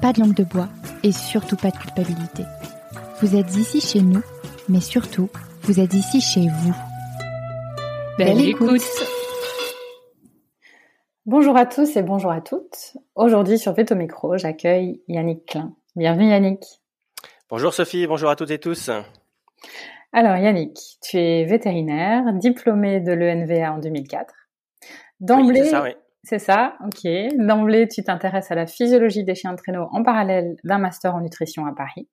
pas de langue de bois et surtout pas de culpabilité. Vous êtes ici chez nous, mais surtout, vous êtes ici chez vous. Belle, écoute. Bonjour à tous et bonjour à toutes. Aujourd'hui sur Veto Micro, j'accueille Yannick Klein. Bienvenue Yannick. Bonjour Sophie, bonjour à toutes et tous. Alors Yannick, tu es vétérinaire, diplômé de l'ENVA en 2004. D'emblée, c'est ça, oui. C'est ça, ok. D'emblée, tu t'intéresses à la physiologie des chiens de traîneau en parallèle d'un master en nutrition à Paris.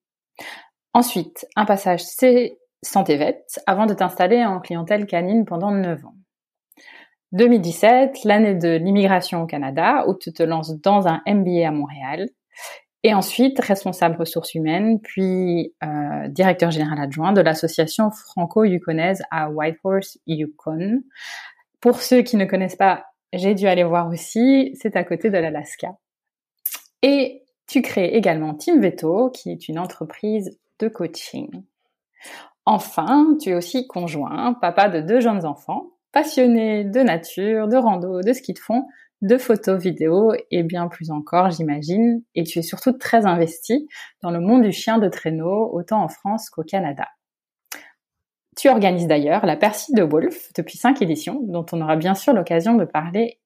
Ensuite, un passage C santé vet avant de t'installer en clientèle canine pendant 9 ans. 2017, l'année de l'immigration au Canada, où tu te lances dans un MBA à Montréal. Et ensuite, responsable ressources humaines, puis euh, directeur général adjoint de l'association franco-yukonaise à Whitehorse, Yukon. Pour ceux qui ne connaissent pas j'ai dû aller voir aussi, c'est à côté de l'Alaska. Et tu crées également Team Veto, qui est une entreprise de coaching. Enfin, tu es aussi conjoint, papa de deux jeunes enfants, passionné de nature, de rando, de ski de fond, de photos, vidéos et bien plus encore, j'imagine. Et tu es surtout très investi dans le monde du chien de traîneau, autant en France qu'au Canada. Tu organises d'ailleurs la Percy de Wolf depuis cinq éditions, dont on aura bien sûr l'occasion de parler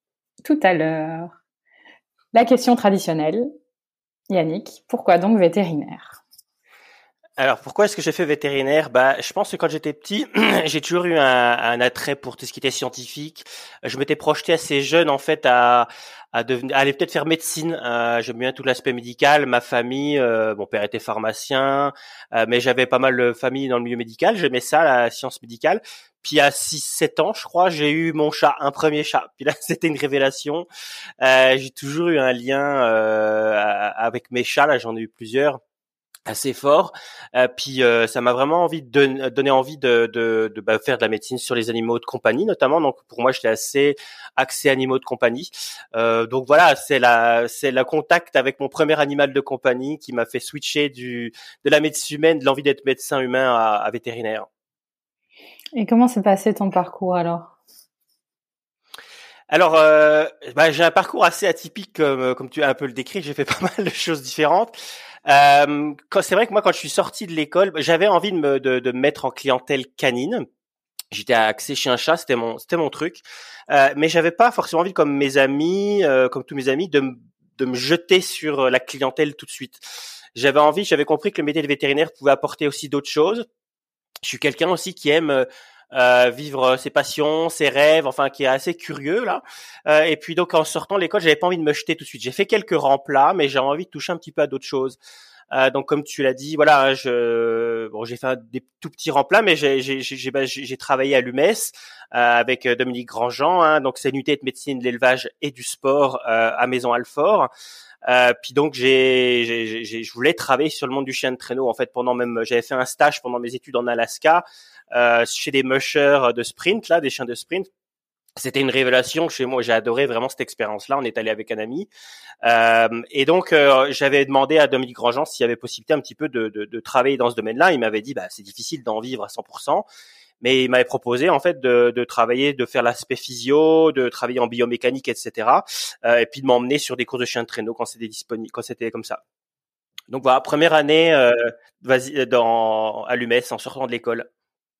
tout à l'heure. La question traditionnelle, Yannick, pourquoi donc vétérinaire? Alors pourquoi est-ce que j'ai fait vétérinaire? Bah, je pense que quand j'étais petit, j'ai toujours eu un, un, attrait pour tout ce qui était scientifique. Je m'étais projeté assez jeune en fait à, à, devenir, aller peut-être faire médecine. Euh, J'aime bien tout l'aspect médical. Ma famille, euh, mon père était pharmacien, euh, mais j'avais pas mal de famille dans le milieu médical. J'aimais ça, la science médicale. Puis à 6-7 ans, je crois, j'ai eu mon chat, un premier chat. Puis là, c'était une révélation. Euh, j'ai toujours eu un lien euh, avec mes chats. Là, j'en ai eu plusieurs assez fort. Euh, puis euh, ça m'a vraiment envie de donner envie de, de, de bah, faire de la médecine sur les animaux de compagnie notamment. Donc pour moi j'étais assez axé animaux de compagnie. Euh, donc voilà c'est la c'est le contact avec mon premier animal de compagnie qui m'a fait switcher du de la médecine humaine, de l'envie d'être médecin humain à, à vétérinaire. Et comment s'est passé ton parcours alors? Alors, euh, bah, j'ai un parcours assez atypique, comme, comme tu as un peu le décrit. J'ai fait pas mal de choses différentes. Euh, c'est vrai que moi, quand je suis sorti de l'école, j'avais envie de me, de, de mettre en clientèle canine. J'étais axé chez un chat, c'était mon, c'était mon truc. Euh, mais j'avais pas forcément envie, comme mes amis, euh, comme tous mes amis, de, de me jeter sur la clientèle tout de suite. J'avais envie, j'avais compris que le métier de vétérinaire pouvait apporter aussi d'autres choses. Je suis quelqu'un aussi qui aime euh, vivre ses passions, ses rêves, enfin qui est assez curieux là. Euh, et puis donc en sortant de l'école, j'avais pas envie de me jeter tout de suite. J'ai fait quelques remplats, mais j'ai envie de toucher un petit peu à d'autres choses. Euh, donc comme tu l'as dit, voilà, je bon, j'ai fait des tout petits remplats, mais j'ai j'ai j'ai bah, travaillé à l'UMES euh, avec Dominique Grandjean. Hein, donc c'est une de médecine de l'élevage et du sport euh, à Maison Alfort. Euh, puis donc j'ai, je voulais travailler sur le monde du chien de traîneau en fait pendant même j'avais fait un stage pendant mes études en Alaska euh, chez des mushers de sprint là, des chiens de sprint. C'était une révélation chez moi. J'ai adoré vraiment cette expérience-là. On est allé avec un ami, euh, et donc euh, j'avais demandé à Dominique Grandjean s'il y avait possibilité un petit peu de, de, de travailler dans ce domaine-là. Il m'avait dit bah c'est difficile d'en vivre à 100% mais il m'avait proposé en fait de, de travailler, de faire l'aspect physio, de travailler en biomécanique, etc. Euh, et puis de m'emmener sur des cours de chiens de traîneau quand c'était disponible, quand c'était comme ça. Donc voilà, première année euh, dans à l'UMES en sortant de l'école.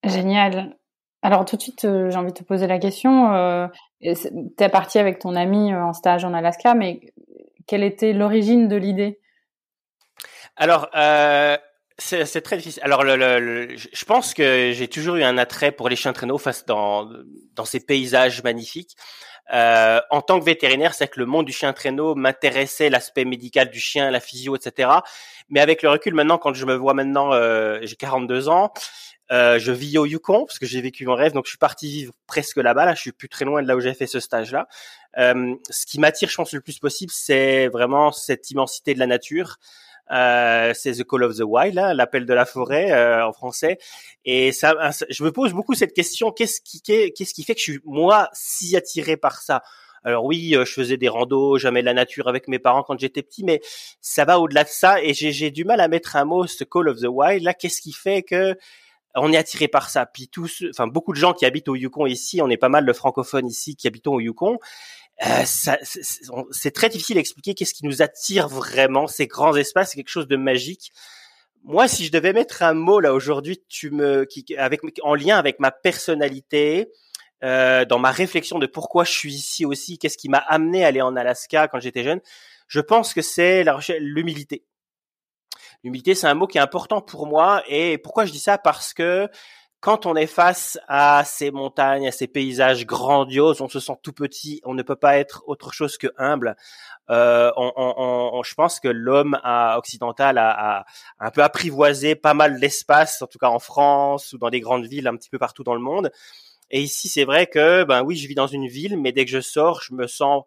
Génial. Alors tout de suite, euh, j'ai envie de te poser la question. Euh, tu es parti avec ton ami euh, en stage en Alaska, mais quelle était l'origine de l'idée? Alors, euh, C'est très difficile. Alors, je pense que j'ai toujours eu un attrait pour les chiens traîneaux face dans dans ces paysages magnifiques. En tant que vétérinaire, c'est que le monde du chien traîneau m'intéressait, l'aspect médical du chien, la physio, etc. Mais avec le recul, maintenant, quand je me vois maintenant, j'ai 42 ans, euh, je vis au Yukon parce que j'ai vécu mon rêve, donc je suis parti vivre presque là-bas. Là, je suis plus très loin de là où j'ai fait ce stage-là. Euh, ce qui m'attire, je pense, le plus possible, c'est vraiment cette immensité de la nature. Euh, c'est The Call of the Wild, l'appel de la forêt euh, en français. Et ça, je me pose beaucoup cette question qu'est-ce qui, qu'est-ce qui fait que je suis moi si attiré par ça? Alors oui, euh, je faisais des randos, jamais de la nature avec mes parents quand j'étais petit, mais ça va au-delà de ça et j'ai du mal à mettre un mot ce Call of the Wild. Là, qu'est-ce qui fait que on est attiré par ça Puis tous, enfin beaucoup de gens qui habitent au Yukon ici, on est pas mal de francophones ici qui habitons au Yukon. Euh, c'est très difficile d'expliquer qu'est-ce qui nous attire vraiment ces grands espaces, c'est quelque chose de magique. Moi, si je devais mettre un mot là aujourd'hui, tu me, qui, avec en lien avec ma personnalité, euh, dans ma réflexion de pourquoi je suis ici aussi, qu'est-ce qui m'a amené à aller en Alaska quand j'étais jeune, je pense que c'est l'humilité. L'humilité, c'est un mot qui est important pour moi. Et pourquoi je dis ça? Parce que quand on est face à ces montagnes, à ces paysages grandioses, on se sent tout petit, on ne peut pas être autre chose que humble. Euh, on, on, je pense que l'homme occidental a, a, un peu apprivoisé pas mal d'espace, en tout cas en France ou dans des grandes villes un petit peu partout dans le monde. Et ici, c'est vrai que, ben oui, je vis dans une ville, mais dès que je sors, je me sens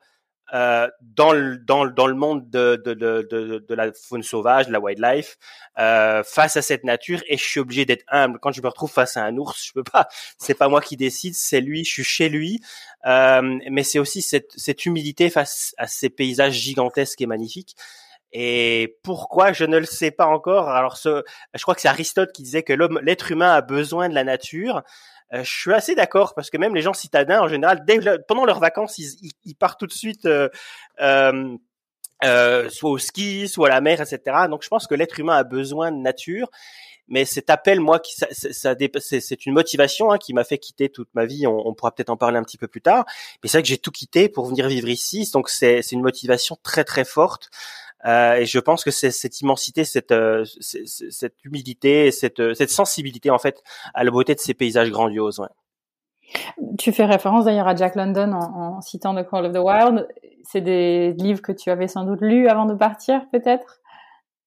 euh, dans le dans dans le monde de de, de de de la faune sauvage, de la wildlife, euh, face à cette nature, et je suis obligé d'être humble. Quand je me retrouve face à un ours, je peux pas. C'est pas moi qui décide, c'est lui. Je suis chez lui, euh, mais c'est aussi cette cette humilité face à ces paysages gigantesques et magnifiques. Et pourquoi je ne le sais pas encore. Alors, ce, je crois que c'est Aristote qui disait que l'homme, l'être humain a besoin de la nature. Euh, je suis assez d'accord parce que même les gens citadins en général, dès pendant leurs vacances, ils, ils, partent tout de suite. Euh, euh, euh, soit au ski, soit à la mer, etc. Donc je pense que l'être humain a besoin de nature, mais cet appel, moi, qui ça, ça, c'est une motivation hein, qui m'a fait quitter toute ma vie. On, on pourra peut-être en parler un petit peu plus tard, mais c'est vrai que j'ai tout quitté pour venir vivre ici, donc c'est une motivation très très forte. Euh, et je pense que c'est cette immensité, cette, euh, cette humilité, cette, euh, cette sensibilité en fait à la beauté de ces paysages grandioses. Ouais. Tu fais référence d'ailleurs à Jack London en, en, citant The Call of the Wild. C'est des livres que tu avais sans doute lus avant de partir, peut-être?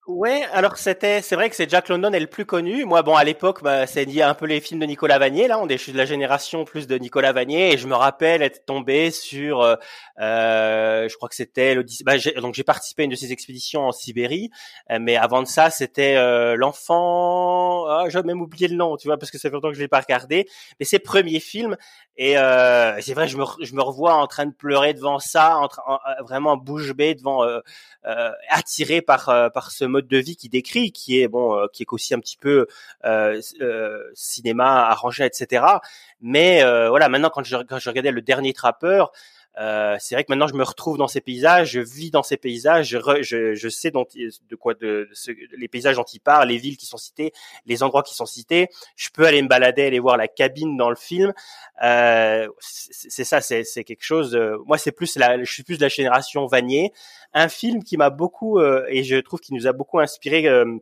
Ouais, alors c'était, c'est vrai que c'est Jack London est le plus connu. Moi, bon, à l'époque, bah, c'est un peu les films de Nicolas Vanier. Là, on est, de la génération plus de Nicolas Vanier, et je me rappelle être tombé sur, euh, euh je crois que c'était bah, donc j'ai participé à une de ces expéditions en Sibérie, euh, mais avant de ça, c'était euh, l'enfant. Ah, j'ai même oublié le nom, tu vois, parce que ça fait longtemps que je l'ai pas regardé. Mais ses premiers films, et euh, c'est vrai, je me, je me revois en train de pleurer devant ça, en, vraiment bouche bée devant, attiré par par ce mode de vie qui décrit, qui est bon, euh, qui est aussi un petit peu euh, euh, cinéma arrangé, etc. Mais voilà, maintenant quand je, quand je regardais le dernier trappeur, euh, c'est vrai que maintenant je me retrouve dans ces paysages, je vis dans ces paysages, je, je, je sais de quoi de, les paysages dont il parle, les villes qui sont citées, les endroits qui sont cités. Je peux aller me balader, aller voir la cabine dans le film. Euh, c'est ça, c'est quelque chose. moi, c'est plus la, je suis plus de la génération Vanier. Un film qui m'a beaucoup euh, et je trouve qu'il nous a beaucoup inspiré euh,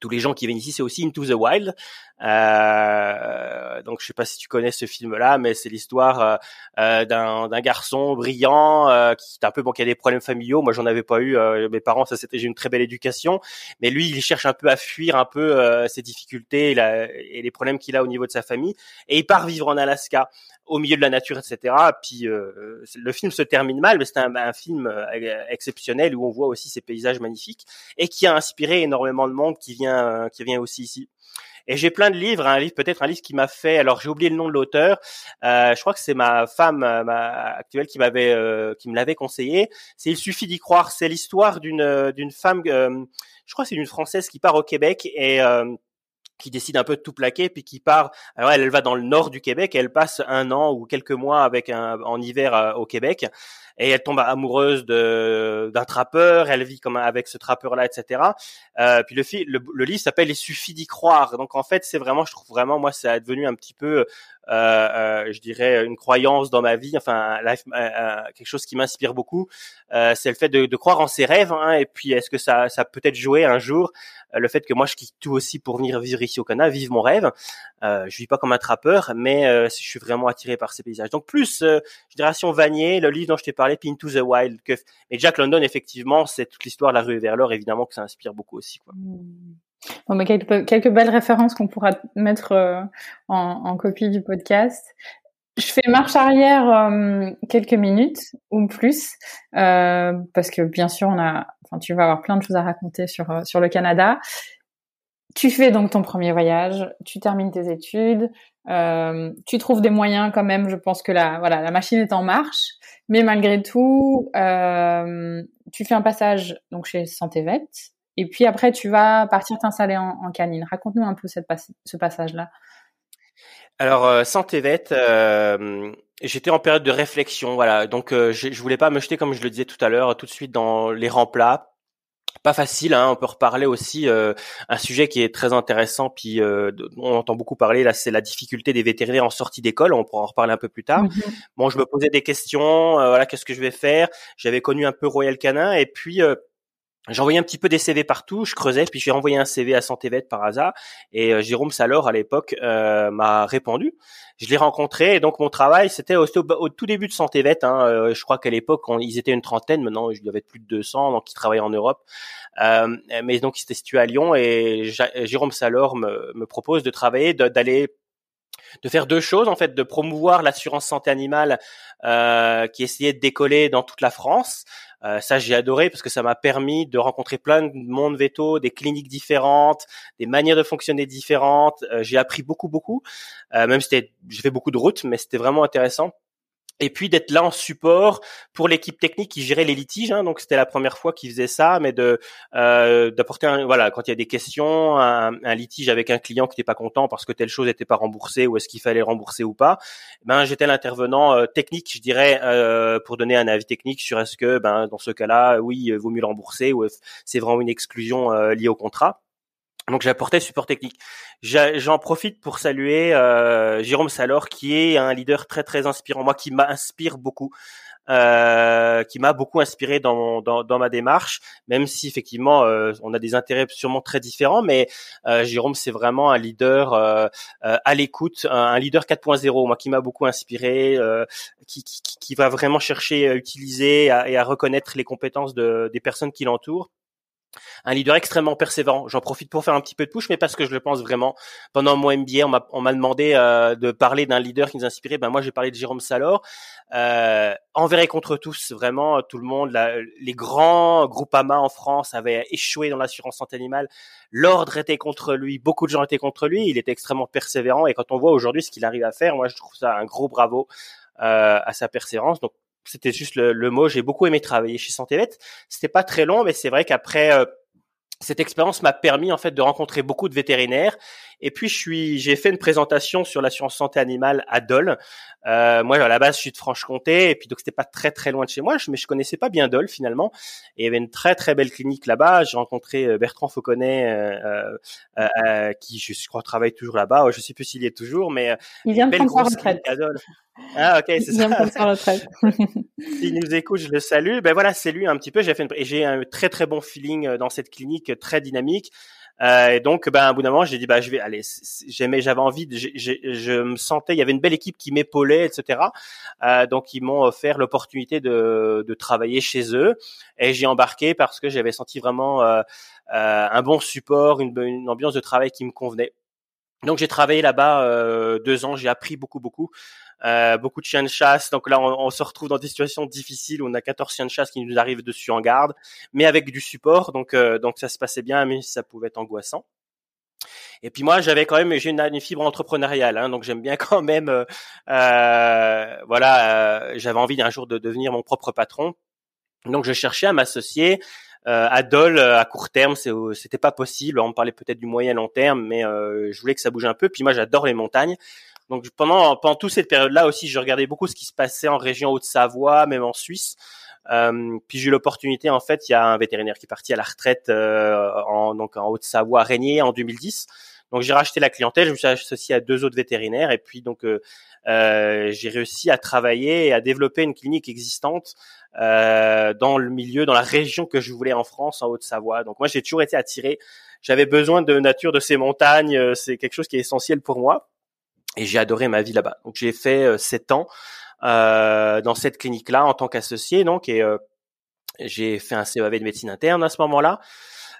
tous les gens qui viennent ici, c'est aussi Into the Wild. Euh, donc je sais pas si tu connais ce film-là, mais c'est l'histoire euh, euh d'un garçon brillant euh, qui est un peu bon, qui a des problèmes familiaux. Moi, j'en avais pas eu. Euh, mes parents, ça c'était j'ai une très belle éducation, mais lui, il cherche un peu à fuir un peu ses difficultés et, et les problèmes qu'il a au niveau de sa famille, et il part vivre en Alaska au milieu de la nature, etc. Puis le film se termine mal, mais c'est un, un, film exceptionnel où on voit aussi ces paysages magnifiques et qui a inspiré énormément de monde qui vient, qui vient aussi ici. Et j'ai plein de livres, un livre peut-être un livre qui m'a fait. Alors j'ai oublié le nom de l'auteur. Euh, je crois que c'est ma femme euh, ma actuelle qui m'avait euh, qui me l'avait conseillé. C'est il suffit d'y croire. C'est l'histoire d'une euh, d'une femme. je crois que c'est une française qui part au Québec et qui décide un peu de tout plaquer puis qui part alors elle, elle va dans le nord du Québec et elle passe un an ou quelques mois avec un en hiver au Québec et elle tombe amoureuse de d'un trappeur, elle vit comme avec ce trappeur là, etc. Euh, puis le, le, le livre s'appelle Il suffit d'y croire. Donc en fait, c'est vraiment, je trouve vraiment, moi, ça est devenu un petit peu je dirais, une croyance dans ma vie, enfin, quelque chose qui m'inspire beaucoup, c'est le fait de, de, croire en ses rêves. Hein, et puis, est-ce que ça, ça peut être joué un jour le fait que moi je quitte tout aussi pour venir vivre ici au Canada, vivre mon rêve. Euh, je vis pas comme un trappeur, mais euh, je suis vraiment attiré par ces paysages. Donc plus euh, Génération Vanier, le livre dont je t'ai parlé, Into the Wild. Que... Mais Jack London, effectivement, c'est toute l'histoire de la rue vers l'or, évidemment que ça inspire beaucoup aussi. Quoi. Mais quelques, belles références qu'on pourra mettre euh, en, copie du podcast. Je fais marche arrière euh, quelques minutes ou plus euh, parce que bien sûr on a, enfin tu vas avoir plein de choses à raconter sur sur le Canada. Tu fais donc ton premier voyage, tu termines tes études, euh, tu trouves des moyens quand même. Je pense que la voilà la machine est en marche, mais malgré tout, euh, tu fais un passage donc chez Santévet et puis après tu vas partir t'installer en, canine. Raconte-nous un peu cette ce passage là. Alors euh, Santévet, euh, j'étais en période de réflexion, voilà. Donc je, je voulais pas me jeter comme je le disais tout à l'heure, tout de suite dans les remplats. Pas facile, hein, on peut reparler aussi euh, un sujet qui est très intéressant, puis euh, on entend beaucoup parler là, c'est la difficulté des vétérinaires en sortie d'école. On pourra en reparler un peu plus tard. Mm-hmm. Bon, je me posais des questions, voilà, qu'est-ce que je vais faire? J'avais connu un peu Royal Canin, et puis J'envoyais un petit peu des CV partout, je creusais, puis j'ai envoyé un CV à Santévet par hasard, et euh, Jérôme Salor à l'époque euh, m'a répondu. Je l'ai rencontré, et donc mon travail, c'était au, tout début de Santévet. Hein, euh, je crois qu'à l'époque, ils étaient une trentaine, maintenant il y avait plus de 200, donc ils travaillaient en Europe. mais donc ils étaient situés à Lyon, et Jérôme Salor me, me propose de travailler, d'aller de faire deux choses en fait, de promouvoir l'assurance santé animale euh, qui essayait de décoller dans toute la France. Euh, ça j'ai adoré parce que ça m'a permis de rencontrer plein de monde veto, des cliniques différentes, des manières de fonctionner différentes. Euh, j'ai appris beaucoup beaucoup, euh, même si j'ai fait beaucoup de routes, mais c'était vraiment intéressant et puis d'être là en support pour l'équipe technique qui gérait les litiges. Hein, donc c'était la première fois qu'ils faisaient ça, mais de euh, d'apporter un, voilà quand il y a des questions, un, litige avec un client qui n'était pas content parce que telle chose n'était pas remboursée ou est-ce qu'il fallait rembourser ou pas. Ben j'étais l'intervenant euh, technique, je dirais, euh, pour donner un avis technique sur est-ce que ben dans ce cas-là, oui, vaut mieux le rembourser ou c'est vraiment une exclusion euh, liée au contrat. Donc j'apportais support technique. J'en profite pour saluer euh, Jérôme Salor, qui est un leader très très inspirant, moi qui m'inspire beaucoup, euh, qui m'a beaucoup inspiré dans, dans, dans, ma démarche, même si effectivement euh, on a des intérêts sûrement très différents, mais euh, Jérôme c'est vraiment un leader euh, à l'écoute, un leader 4.0, moi qui m'a beaucoup inspiré, qui, qui, qui, va vraiment chercher à utiliser et à, reconnaître les compétences de, des personnes qui l'entourent un leader extrêmement persévérant. J'en profite pour faire un petit peu de push, mais parce que je le pense vraiment. Pendant mon MBA, on m'a demandé euh, de parler d'un leader qui nous inspirait. Ben moi, j'ai parlé de Jérôme Salor. Euh, envers et contre tous, vraiment tout le monde. les grands groupes AMA en France avaient échoué dans l'assurance santé animale. L'ordre était contre lui. Beaucoup de gens étaient contre lui. Il était extrêmement persévérant. Et quand on voit aujourd'hui ce qu'il arrive à faire, moi, je trouve ça un gros bravo euh, à sa persévérance. Donc c'était juste le, mot. J'ai beaucoup aimé travailler chez Santévet. C'était pas très long, mais c'est vrai qu'après euh, cette expérience m'a permis en fait de rencontrer beaucoup de vétérinaires et puis je suis j'ai fait une présentation sur l'assurance santé animale à Dole. Euh, moi à la base je suis de Franche-Comté et puis donc c'était pas très très loin de chez moi mais je connaissais pas bien Dole finalement et il y avait une très très belle clinique là-bas. J'ai rencontré euh, Bertrand Fauconnet euh, euh, euh, qui je crois travaille toujours là-bas. Je sais plus s'il y est toujours mais il vient de prendre retraite. Ah ok, c'est ça. S'il nous écoute, je le salue. Ben voilà, c'est lui un petit peu. J'ai fait une... et j'ai un très très bon feeling euh, dans cette clinique, très dynamique. Euh, et donc, ben, un bout d'un moment, j'ai dit, bah, je vais aller. J'aimais, j'avais envie. De, je me sentais, il y avait une belle équipe qui m'épaulait, etc. Euh, donc, ils m'ont offert l'opportunité de, de travailler chez eux, et j'ai embarqué parce que j'avais senti vraiment euh, euh, un bon support, une, une ambiance de travail qui me convenait. Donc j'ai travaillé là-bas euh, deux ans, j'ai appris beaucoup beaucoup, euh, beaucoup de chiens de chasse. Donc là on, se retrouve dans des situations difficiles où on a 14 chiens de chasse qui nous arrivent dessus en garde, mais avec du support. Donc euh, donc ça se passait bien, mais ça pouvait être angoissant. Et puis moi j'avais quand même j'ai une, fibre entrepreneuriale, hein, donc j'aime bien quand même voilà j'avais envie d'un jour de devenir mon propre patron. Donc je cherchais à m'associer euh, à Dole, euh, à court terme, c'était pas possible. On parlait peut-être du moyen long terme, mais euh, je voulais que ça bouge un peu. Puis moi, j'adore les montagnes. Donc pendant pendant toute cette période-là aussi, je regardais beaucoup ce qui se passait en région Haute-Savoie, même en Suisse. Euh, puis j'ai eu l'opportunité, en fait, il y a un vétérinaire qui est parti à la retraite en donc en Haute-Savoie, Régnier, en 2010. Donc j'ai racheté la clientèle, je me suis associé à deux autres vétérinaires et puis donc euh, euh, j'ai réussi à travailler et à développer une clinique existante euh, dans le milieu, dans la région que je voulais en France, en Haute-Savoie. Donc moi j'ai toujours été attiré. J'avais besoin de nature, de ces montagnes. C'est quelque chose qui est essentiel pour moi et j'ai adoré ma vie là-bas. Donc j'ai fait sept ans dans cette clinique-là en tant qu'associé donc et j'ai fait un CEAV de médecine interne à ce moment-là.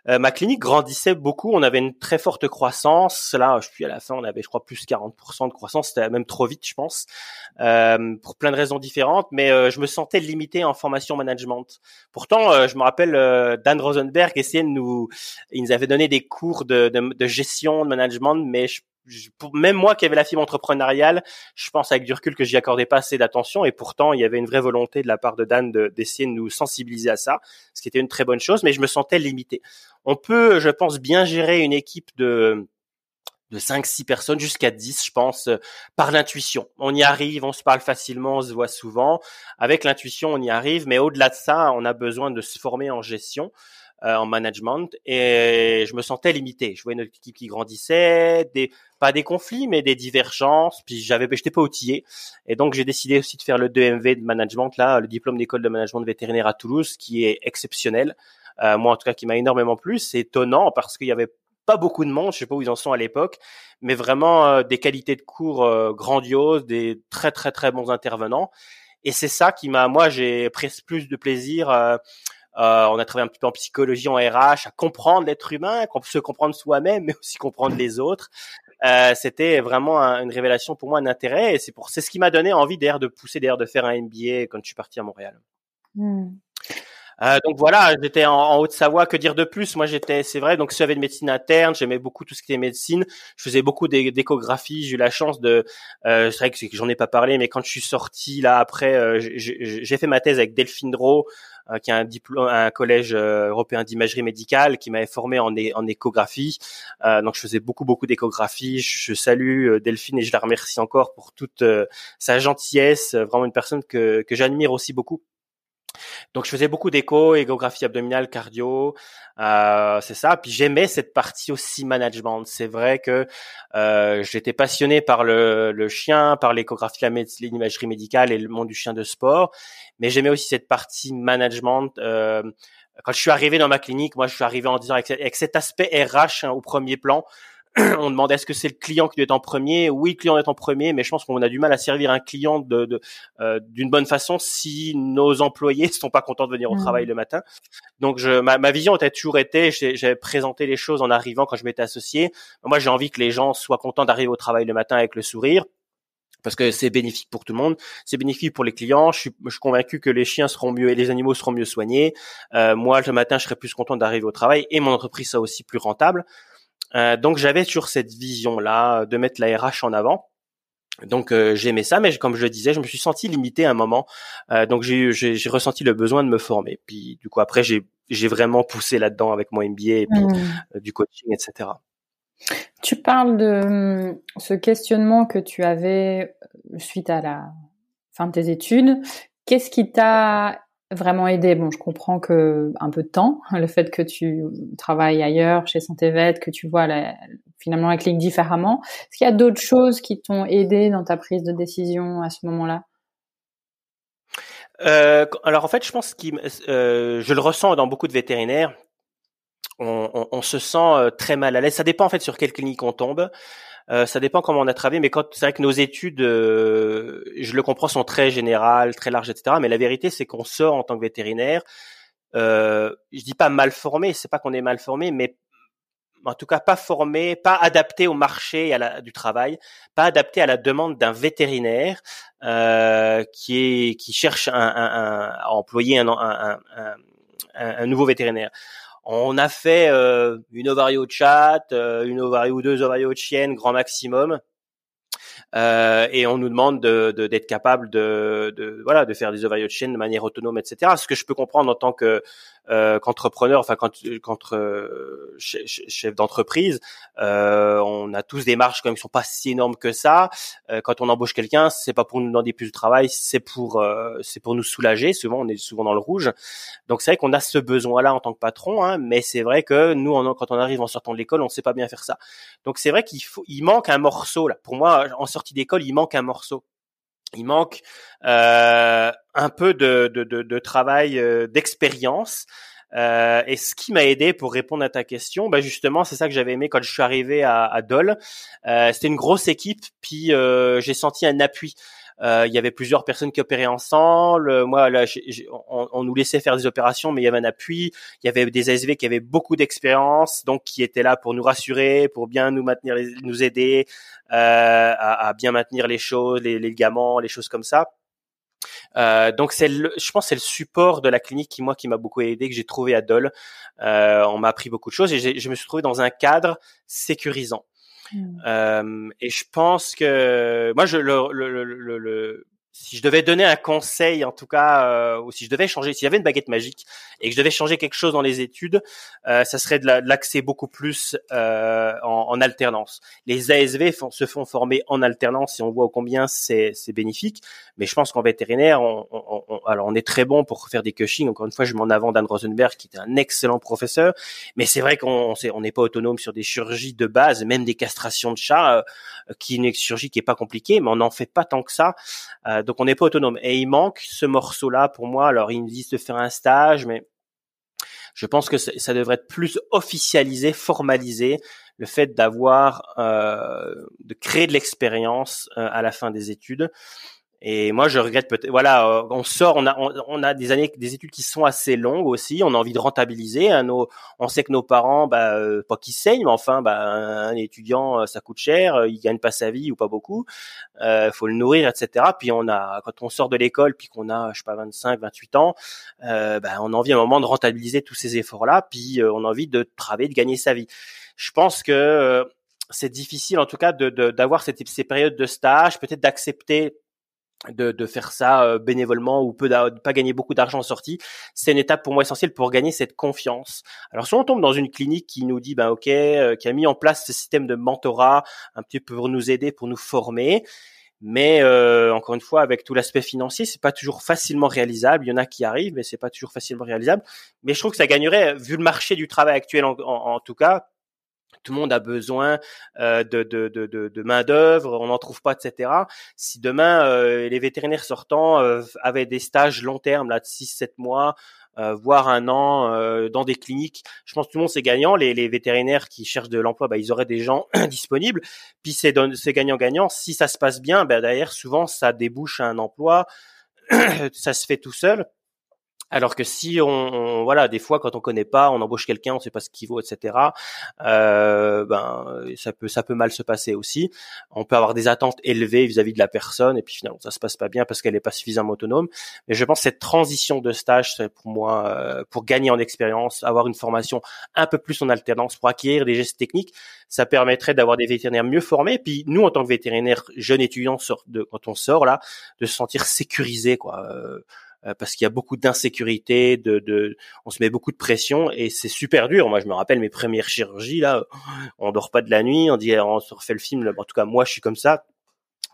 Euh, ma clinique grandissait beaucoup. On avait une très forte croissance. Là, je suis à la fin, on avait, je crois, plus 40% de croissance. C'était même trop vite, je pense, euh, pour plein de raisons différentes. Mais euh, je me sentais limité en formation management. Pourtant, euh, je me rappelle Dan Rosenberg essayait de nous, il nous avait donné des cours de, de, de gestion, de management, mais je même moi qui avais la fibre entrepreneuriale, je pense avec du recul que j'y accordais pas assez d'attention et pourtant il y avait une vraie volonté de la part de Dan d'essayer de, nous sensibiliser à ça, ce qui était une très bonne chose, mais je me sentais limité. On peut, je pense, bien gérer une équipe de de 5 6 personnes jusqu'à 10 je pense par l'intuition. On y arrive, on se parle facilement, on se voit souvent. Avec l'intuition, on y arrive, mais au-delà de ça, on a besoin de se former en gestion. Euh, en management et je me sentais limité. Je voyais une équipe qui grandissait, des pas des conflits mais des divergences. Puis j'avais, j'étais pas outillé et donc j'ai décidé aussi de faire le 2MV de management là, le diplôme d'école de management vétérinaire à Toulouse, qui est exceptionnel. Euh, moi en tout cas qui m'a énormément plu. C'est étonnant parce qu'il y avait pas beaucoup de monde, je sais pas où ils en sont à l'époque, mais vraiment euh, des qualités de cours grandioses, des très très très bons intervenants. Et c'est ça qui m'a, moi, j'ai presque plus de plaisir euh, on a travaillé un petit peu en psychologie, en RH, à comprendre l'être humain, se comprendre soi-même, mais aussi comprendre les autres. Euh, c'était vraiment une révélation pour moi, un intérêt, et c'est pour c'est ce qui m'a donné envie d'ailleurs de pousser d'ailleurs de faire un MBA quand je suis parti à Montréal. Hmm. Euh, donc voilà, j'étais en, Haute-Savoie. Que dire de plus? Moi, j'étais, c'est vrai, donc j'avais de médecine interne. J'aimais beaucoup tout ce qui était médecine. Je faisais beaucoup d'échographie. J'ai eu la chance de. Euh, c'est vrai que, j'en ai pas parlé, mais quand je suis sorti là après, euh, j'ai fait ma thèse avec Delphine Drault, euh, qui a un diplôme, un collège euh, européen d'imagerie médicale, qui m'avait formé en, échographie. donc je faisais beaucoup beaucoup d'échographie. Je, je, salue Delphine et je la remercie encore pour toute sa gentillesse. Vraiment une personne que que j'admire aussi beaucoup. Donc je faisais beaucoup d'écho, échographie abdominale, cardio, euh, c'est ça. Puis j'aimais cette partie aussi management. C'est vrai que euh, j'étais passionné par le, le chien, par l'échographie, l'imagerie médicale et le monde du chien de sport, mais j'aimais aussi cette partie management. Euh, quand je suis arrivé dans ma clinique, moi je suis arrivé en disant avec, cet aspect RH hein, au premier plan. on demande est-ce que c'est le client qui doit être en premier? Oui, le client être en premier, mais je pense qu'on a du mal à servir un client de, euh, d'une bonne façon si nos employés sont pas contents de venir au mmh. travail le matin. Donc, je, ma, ma vision a toujours été, j'avais présenté les choses en arrivant quand je m'étais associé. Moi, j'ai envie que les gens soient contents d'arriver au travail le matin avec le sourire parce que c'est bénéfique pour tout le monde, c'est bénéfique pour les clients. Je suis, je suis, convaincu que les chiens seront mieux et les animaux seront mieux soignés. Euh, moi, le matin, je serai plus content d'arriver au travail et mon entreprise sera aussi plus rentable. Euh, donc j'avais toujours cette vision-là de mettre la RH en avant. Donc euh, j'aimais ça, mais comme je le disais, je me suis senti limité à un moment. Euh, donc j'ai j'ai ressenti le besoin de me former. Puis du coup après j'ai j'ai vraiment poussé là-dedans avec mon MBA et puis mmh. du coaching, etc. Tu parles de hum, ce questionnement que tu avais suite à la fin de tes études. Qu'est-ce qui t'a vraiment aidé Bon, je comprends que un peu de temps, le fait que tu travailles ailleurs, chez Santé Vet, que tu vois finalement la clinique différemment. Est-ce qu'il y a d'autres choses qui t'ont aidé dans ta prise de décision à ce moment-là? Euh, alors en fait, je pense que euh, je le ressens dans beaucoup de vétérinaires. On, on, on, se sent euh, très mal à l'aise. Ça dépend en fait sur quelle clinique on tombe. Euh, ça dépend comment on a travaillé, mais quand c'est vrai que nos études, euh, je le comprends, sont très générales, très larges, etc. Mais la vérité, c'est qu'on sort en tant que vétérinaire. Euh, je dis pas mal formé, c'est pas qu'on est mal formé, mais en tout cas pas formé, pas adapté au marché à la, du travail, pas adapté à la demande d'un vétérinaire euh, qui est qui cherche un, un, à employer un, un nouveau vétérinaire. On a fait euh, une ovario de chat, euh, une ovario ou deux ovarios de chienne, grand maximum. Euh, et on nous demande de, d'être capable de, de, voilà de faire des ovarios de chienne de manière autonome, etc. Ce que je peux comprendre en tant que euh, qu'entrepreneur, enfin quand euh, chef d'entreprise, euh, on a tous des marges quand même qui sont pas si énormes que ça. Euh, quand on embauche quelqu'un, c'est pas pour nous demander plus de travail, c'est pour c'est pour nous soulager. Souvent, on est souvent dans le rouge. Donc c'est vrai qu'on a ce besoin-là en tant que patron, hein, mais c'est vrai que nous, quand on arrive en sortant de l'école, on sait pas bien faire ça. Donc c'est vrai qu'il faut, il manque un morceau là. Pour moi, en sortie d'école, il manque un morceau il manque euh, un peu de, travail euh, d'expérience. Euh, et ce qui m'a aidé pour répondre à ta question, bah justement, c'est ça que j'avais aimé quand je suis arrivé à, à Dole. Euh, c'était une grosse équipe, puis euh, j'ai senti un appui. Euh, il y avait plusieurs personnes qui opéraient ensemble. Moi, là, on, on, nous laissait faire des opérations, mais il y avait un appui. Il y avait des ASV qui avaient beaucoup d'expérience, donc qui étaient là pour nous rassurer, pour bien nous maintenir, nous aider euh, à, à, bien maintenir les choses, les, les ligaments, les choses comme ça. Euh, donc c'est, je pense, c'est le support de la clinique qui moi qui m'a beaucoup aidé, que j'ai trouvé à Dole. Euh, on m'a appris beaucoup de choses et je me suis trouvé dans un cadre sécurisant. Mmh. Euh, et je pense que moi, je le, le, le, le si je devais donner un conseil, en tout cas, euh, ou si je devais changer, s'il y avait une baguette magique et que je devais changer quelque chose dans les études, euh, ça serait de l'accès beaucoup plus euh, en, en, alternance. Les ASV se font former en alternance et on voit combien c'est bénéfique. Mais je pense qu'en vétérinaire, on, on, alors on est très bon pour faire des coachings. Encore une fois, je m'en avant Dan Rosenberg qui était un excellent professeur. Mais c'est vrai qu'on on n'est pas autonome sur des chirurgies de base, même des castrations de chats, euh, qui est une chirurgie qui est pas compliquée, mais on n'en fait pas tant que ça. Donc on n'est pas autonome. Et il manque ce morceau-là pour moi. Alors il me disent de faire un stage, mais je pense que ça devrait être plus officialisé, formalisé, le fait d'avoir, euh, de créer de l'expérience euh, à la fin des études. Et moi, je regrette peut-être. Voilà, euh, on sort, on a, on, a des années, des études qui sont assez longues aussi. On a envie de rentabiliser. Hein, nos, on sait que nos parents, bah, euh, pas qu'ils saignent, mais enfin, bah, un étudiant, euh, ça coûte cher. Il gagne pas sa vie ou pas beaucoup. Euh, faut le nourrir, etc. Puis on a, quand on sort de l'école, puis qu'on a, je sais pas, 25, 28 ans, euh, bah, on a envie à un moment de rentabiliser tous ces efforts-là. Puis on a envie de travailler, de gagner sa vie. Je pense que c'est difficile, en tout cas, de d'avoir cette, ces périodes de stage, peut-être d'accepter de, de, faire ça euh, bénévolement ou peut pas gagner beaucoup d'argent en sortie, c'est une étape pour moi essentielle pour gagner cette confiance. Alors soit on tombe dans une clinique qui nous dit ben ok, euh, qui a mis en place ce système de mentorat un petit peu pour nous aider, pour nous former, mais euh, encore une fois avec tout l'aspect financier, c'est pas toujours facilement réalisable. Il y en a qui arrivent, mais c'est pas toujours facilement réalisable. Mais je trouve que ça gagnerait, vu le marché du travail actuel en tout cas, tout le monde a besoin euh, de, de, de, de main d'œuvre, on n'en trouve pas, etc. Si demain euh, les vétérinaires sortants euh, avaient des stages long terme, là de 6-7 mois, voire un an dans des cliniques, je pense que tout le monde c'est gagnant. Les, les vétérinaires qui cherchent de l'emploi, bah, ils auraient des gens disponibles. Puis c'est gagnant-gagnant. Si ça se passe bien, bah, derrière souvent ça débouche à un emploi. ça se fait tout seul. Alors que si on, voilà, des fois quand on connaît pas, on embauche quelqu'un, on sait pas ce qu'il vaut, etc. Euh, ben ça peut ça peut mal se passer aussi. On peut avoir des attentes élevées vis-à-vis de la personne et puis finalement ça se passe pas bien parce qu'elle est pas suffisamment autonome. Mais je pense que cette transition de stage, c'est pour moi euh, pour gagner en expérience, avoir une formation un peu plus en alternance pour acquérir des gestes techniques, ça permettrait d'avoir des vétérinaires mieux formés. Puis nous en tant que vétérinaires jeunes étudiants, de, quand on sort là, de se sentir sécurisé quoi. Euh, parce qu'il y a beaucoup d'insécurité, de, de, on se met beaucoup de pression et c'est super dur. Moi, je me rappelle mes premières chirurgies là, on dort pas de la nuit, on dit on se refait le film. En tout cas, moi, je suis comme ça.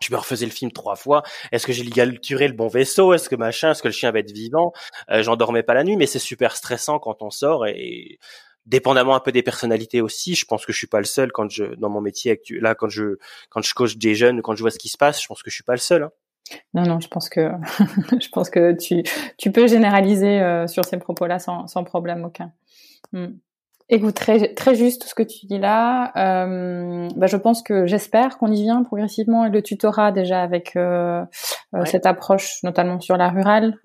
Je me refaisais le film trois fois. Est-ce que j'ai ligaturé le bon vaisseau? Est-ce que machin? Est-ce que le chien va être vivant? Euh, J'en dormais pas la nuit, mais c'est super stressant quand on sort et dépendamment un peu des personnalités aussi, je pense que je suis pas le seul quand je dans mon métier actuel là quand je quand je coach des jeunes, quand je vois ce qui se passe, je pense que je suis pas le seul. Hein. Non, non, je pense que je pense que tu, tu peux généraliser euh, sur ces propos-là sans, sans problème aucun. Hmm. Écoute, très, très juste ce que tu dis là. Euh, bah, je pense que j'espère qu'on y vient progressivement et le tutorat déjà avec euh, cette approche, notamment sur la rurale.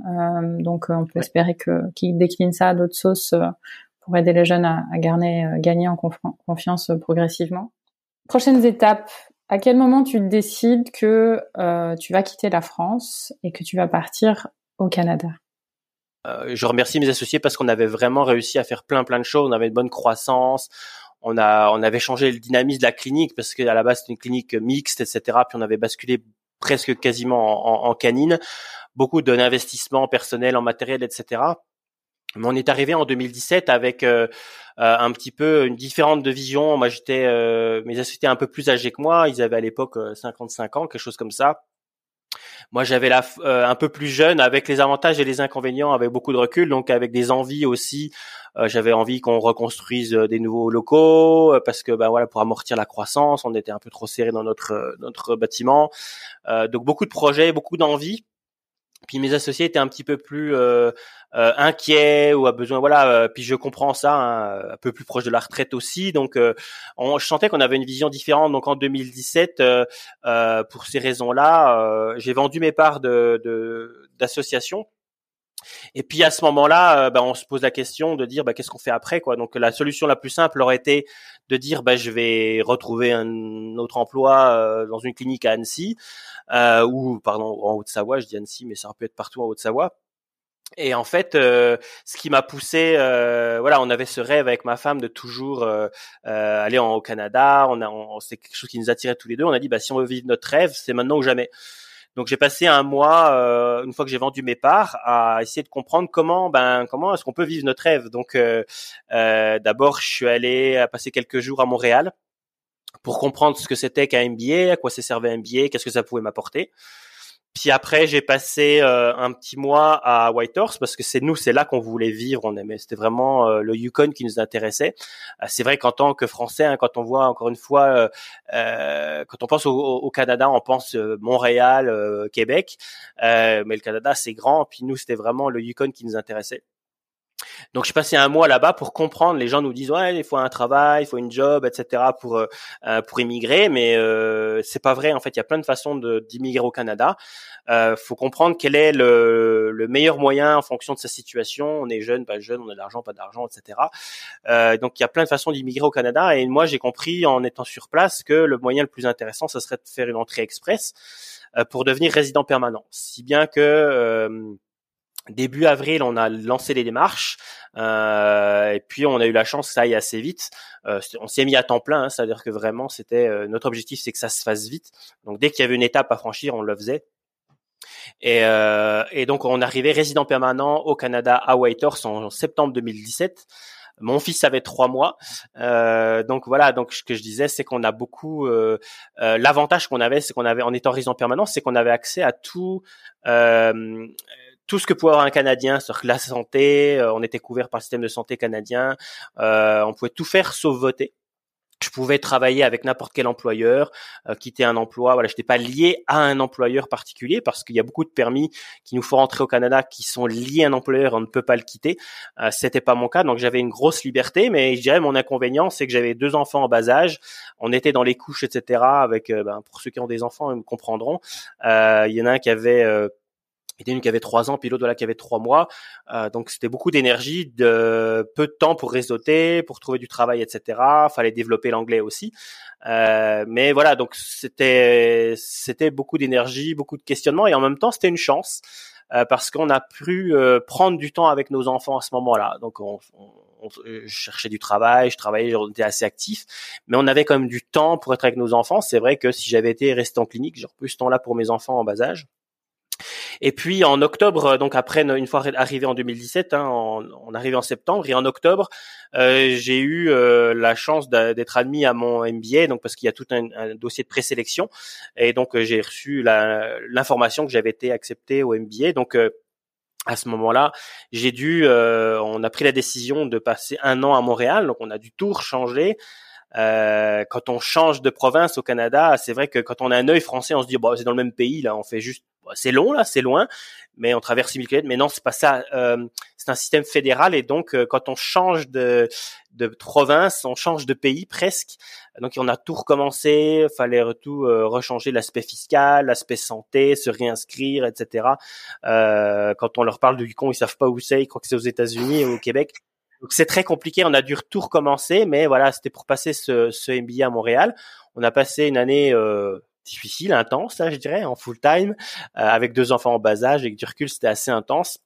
Donc, on peut espérer que qu'ils déclinent ça à d'autres sauces pour aider les jeunes à, gagner en confiance progressivement. Prochaines étapes à quel moment tu décides que euh, tu vas quitter la France et que tu vas partir au Canada? Euh, Je remercie mes associés parce qu'on avait vraiment réussi à faire plein plein de choses. On avait une bonne croissance. On a on avait changé le dynamisme de la clinique parce qu'à la base c'était une clinique mixte, etc. Puis on avait basculé presque quasiment en, en, canine. Beaucoup d'investissements personnels en matériel, etc. Mais on est arrivé en 2017 avec un petit peu une différente de vision. Moi, j'étais, mes associés un peu plus âgés que moi. Ils avaient à l'époque 55 ans, quelque chose comme ça. Moi, j'avais la euh, un peu plus jeune, avec les avantages et les inconvénients, avec beaucoup de recul, donc avec des envies aussi. Euh, j'avais envie qu'on reconstruise euh, des nouveaux locaux parce que ben voilà pour amortir la croissance, on était un peu trop serré dans notre notre bâtiment. donc beaucoup de projets, beaucoup d'envies. Puis mes associés étaient un petit peu plus euh, euh, inquiets ou à besoin, voilà. Euh, puis je comprends ça, hein, un peu plus proche de la retraite aussi. Donc, on, je sentais qu'on avait une vision différente. Donc en 2017, pour ces raisons-là, j'ai vendu mes parts de d'associations et puis à ce moment-là, ben, on se pose la question de dire bah, qu'est-ce qu'on fait après quoi. Donc la solution la plus simple aurait été de dire bah, je vais retrouver un autre emploi dans une clinique à Annecy euh, ou pardon en Haute-Savoie, je dis Annecy, mais ça peut être partout en Haute-Savoie. Et en fait, ce qui m'a poussé, voilà, on avait ce rêve avec ma femme de toujours aller en, au Canada. On a, c'est quelque chose qui nous attirait tous les deux. On a dit, bah si on veut vivre notre rêve, c'est maintenant ou jamais. Donc j'ai passé un mois, euh, une fois que j'ai vendu mes parts, à essayer de comprendre comment, ben comment est-ce qu'on peut vivre notre rêve. Donc euh, euh, d'abord je suis allé passer quelques jours à Montréal pour comprendre ce que c'était qu'un MBA, à quoi ça servait un MBA, qu'est-ce que ça pouvait m'apporter. Puis après, j'ai passé euh, un petit mois à Whitehorse parce que c'est nous, c'est là qu'on voulait vivre. On aimait, c'était vraiment euh, le Yukon qui nous intéressait. Euh, c'est vrai qu'en tant que Français, hein, quand on voit encore une fois, quand on pense au, au, Canada, on pense Montréal, Québec, mais le Canada c'est grand. Puis nous, c'était vraiment le Yukon qui nous intéressait. Donc je passais un mois là-bas pour comprendre. Les gens nous disent ouais, il faut un travail, il faut une job, etc. pour euh, euh, pour immigrer, mais euh, c'est pas vrai. En fait, il y a plein de façons d'immigrer au Canada. Euh, faut comprendre quel est le, le, meilleur moyen en fonction de sa situation. On est jeune, pas jeune, on a de l'argent, pas d'argent, etc. Euh, donc il y a plein de façons d'immigrer au Canada. Et moi, j'ai compris en étant sur place que le moyen le plus intéressant, ce serait de faire une entrée express pour devenir résident permanent. Si bien que Début avril, on a lancé les démarches euh, et puis on a eu la chance que ça aille assez vite. Euh, on s'y est mis à temps plein, hein, c'est-à-dire que vraiment c'était euh, notre objectif, c'est que ça se fasse vite. Donc dès qu'il y avait une étape à franchir, on le faisait. Et, euh, donc on arrivait résident permanent au Canada à Whitehorse en septembre 2017. Mon fils avait trois mois, euh, donc voilà. Donc ce que je disais, c'est qu'on a beaucoup. Euh, euh, L'avantage qu'on avait, c'est qu'on avait en étant résident permanent, c'est qu'on avait accès à tout tout ce que pouvait avoir un Canadien, sur la santé, euh, on était couvert par le système de santé canadien, euh, on pouvait tout faire sauf voter. Je pouvais travailler avec n'importe quel employeur, euh, quitter un emploi. Voilà, je n'étais pas lié à un employeur particulier parce qu'il y a beaucoup de permis qui nous font rentrer au Canada qui sont liés à un employeur, on ne peut pas le quitter. Euh, C'était pas mon cas, donc j'avais une grosse liberté. Mais je dirais mon inconvénient, c'est que j'avais deux enfants en bas âge. On était dans les couches, etc. Avec, ben, pour ceux qui ont des enfants, ils me comprendront. Il y en a un qui avait il y une qui avait trois ans, puis l'autre voilà, qui avait trois mois. Euh, donc c'était beaucoup d'énergie, de peu de temps pour réseauter, pour trouver du travail, etc. Fallait développer l'anglais aussi. Euh, mais voilà, donc c'était c'était beaucoup d'énergie, beaucoup de questionnements, et en même temps c'était une chance euh, parce qu'on a pu euh, prendre du temps avec nos enfants à ce moment-là. Donc on, on, je cherchais du travail, je travaillais, j'étais assez actif, mais on avait quand même du temps pour être avec nos enfants. C'est vrai que si j'avais été resté en clinique, j'aurais plus ce temps-là pour mes enfants en bas âge. Et puis en octobre, euh, donc après une fois arrivé en 2017, hein, on, arrivé en septembre et en octobre, euh, j'ai eu euh, la chance d'être admis à mon MBA, donc parce qu'il y a tout un, dossier de présélection et donc euh, j'ai reçu l'information que j'avais été accepté au MBA. Donc à ce moment-là, j'ai dû, on a pris la décision de passer un an à Montréal, donc on a dû tout changer. Euh, quand on change de province au Canada, c'est vrai que quand on a un œil français, on se dit bon, c'est dans le même pays là, on fait juste c'est long là, c'est loin, mais on traverse 6000 km. Mais non, c'est pas ça. Euh, c'est un système fédéral et donc euh, quand on change de, de province, on change de pays presque. Donc on a tout recommencé, fallait tout euh, rechanger l'aspect fiscal, l'aspect santé, se réinscrire, etc. Euh, quand on leur parle du Yukon, ils savent pas où c'est, ils croient que c'est aux États-Unis ou au Québec. Donc c'est très compliqué, on a dû tout recommencer, mais voilà, c'était pour passer ce, ce MBA à Montréal. On a passé une année euh, difficile, intense, ça, je dirais, en full time, euh, avec deux enfants en bas âge, avec du recul, c'était assez intense.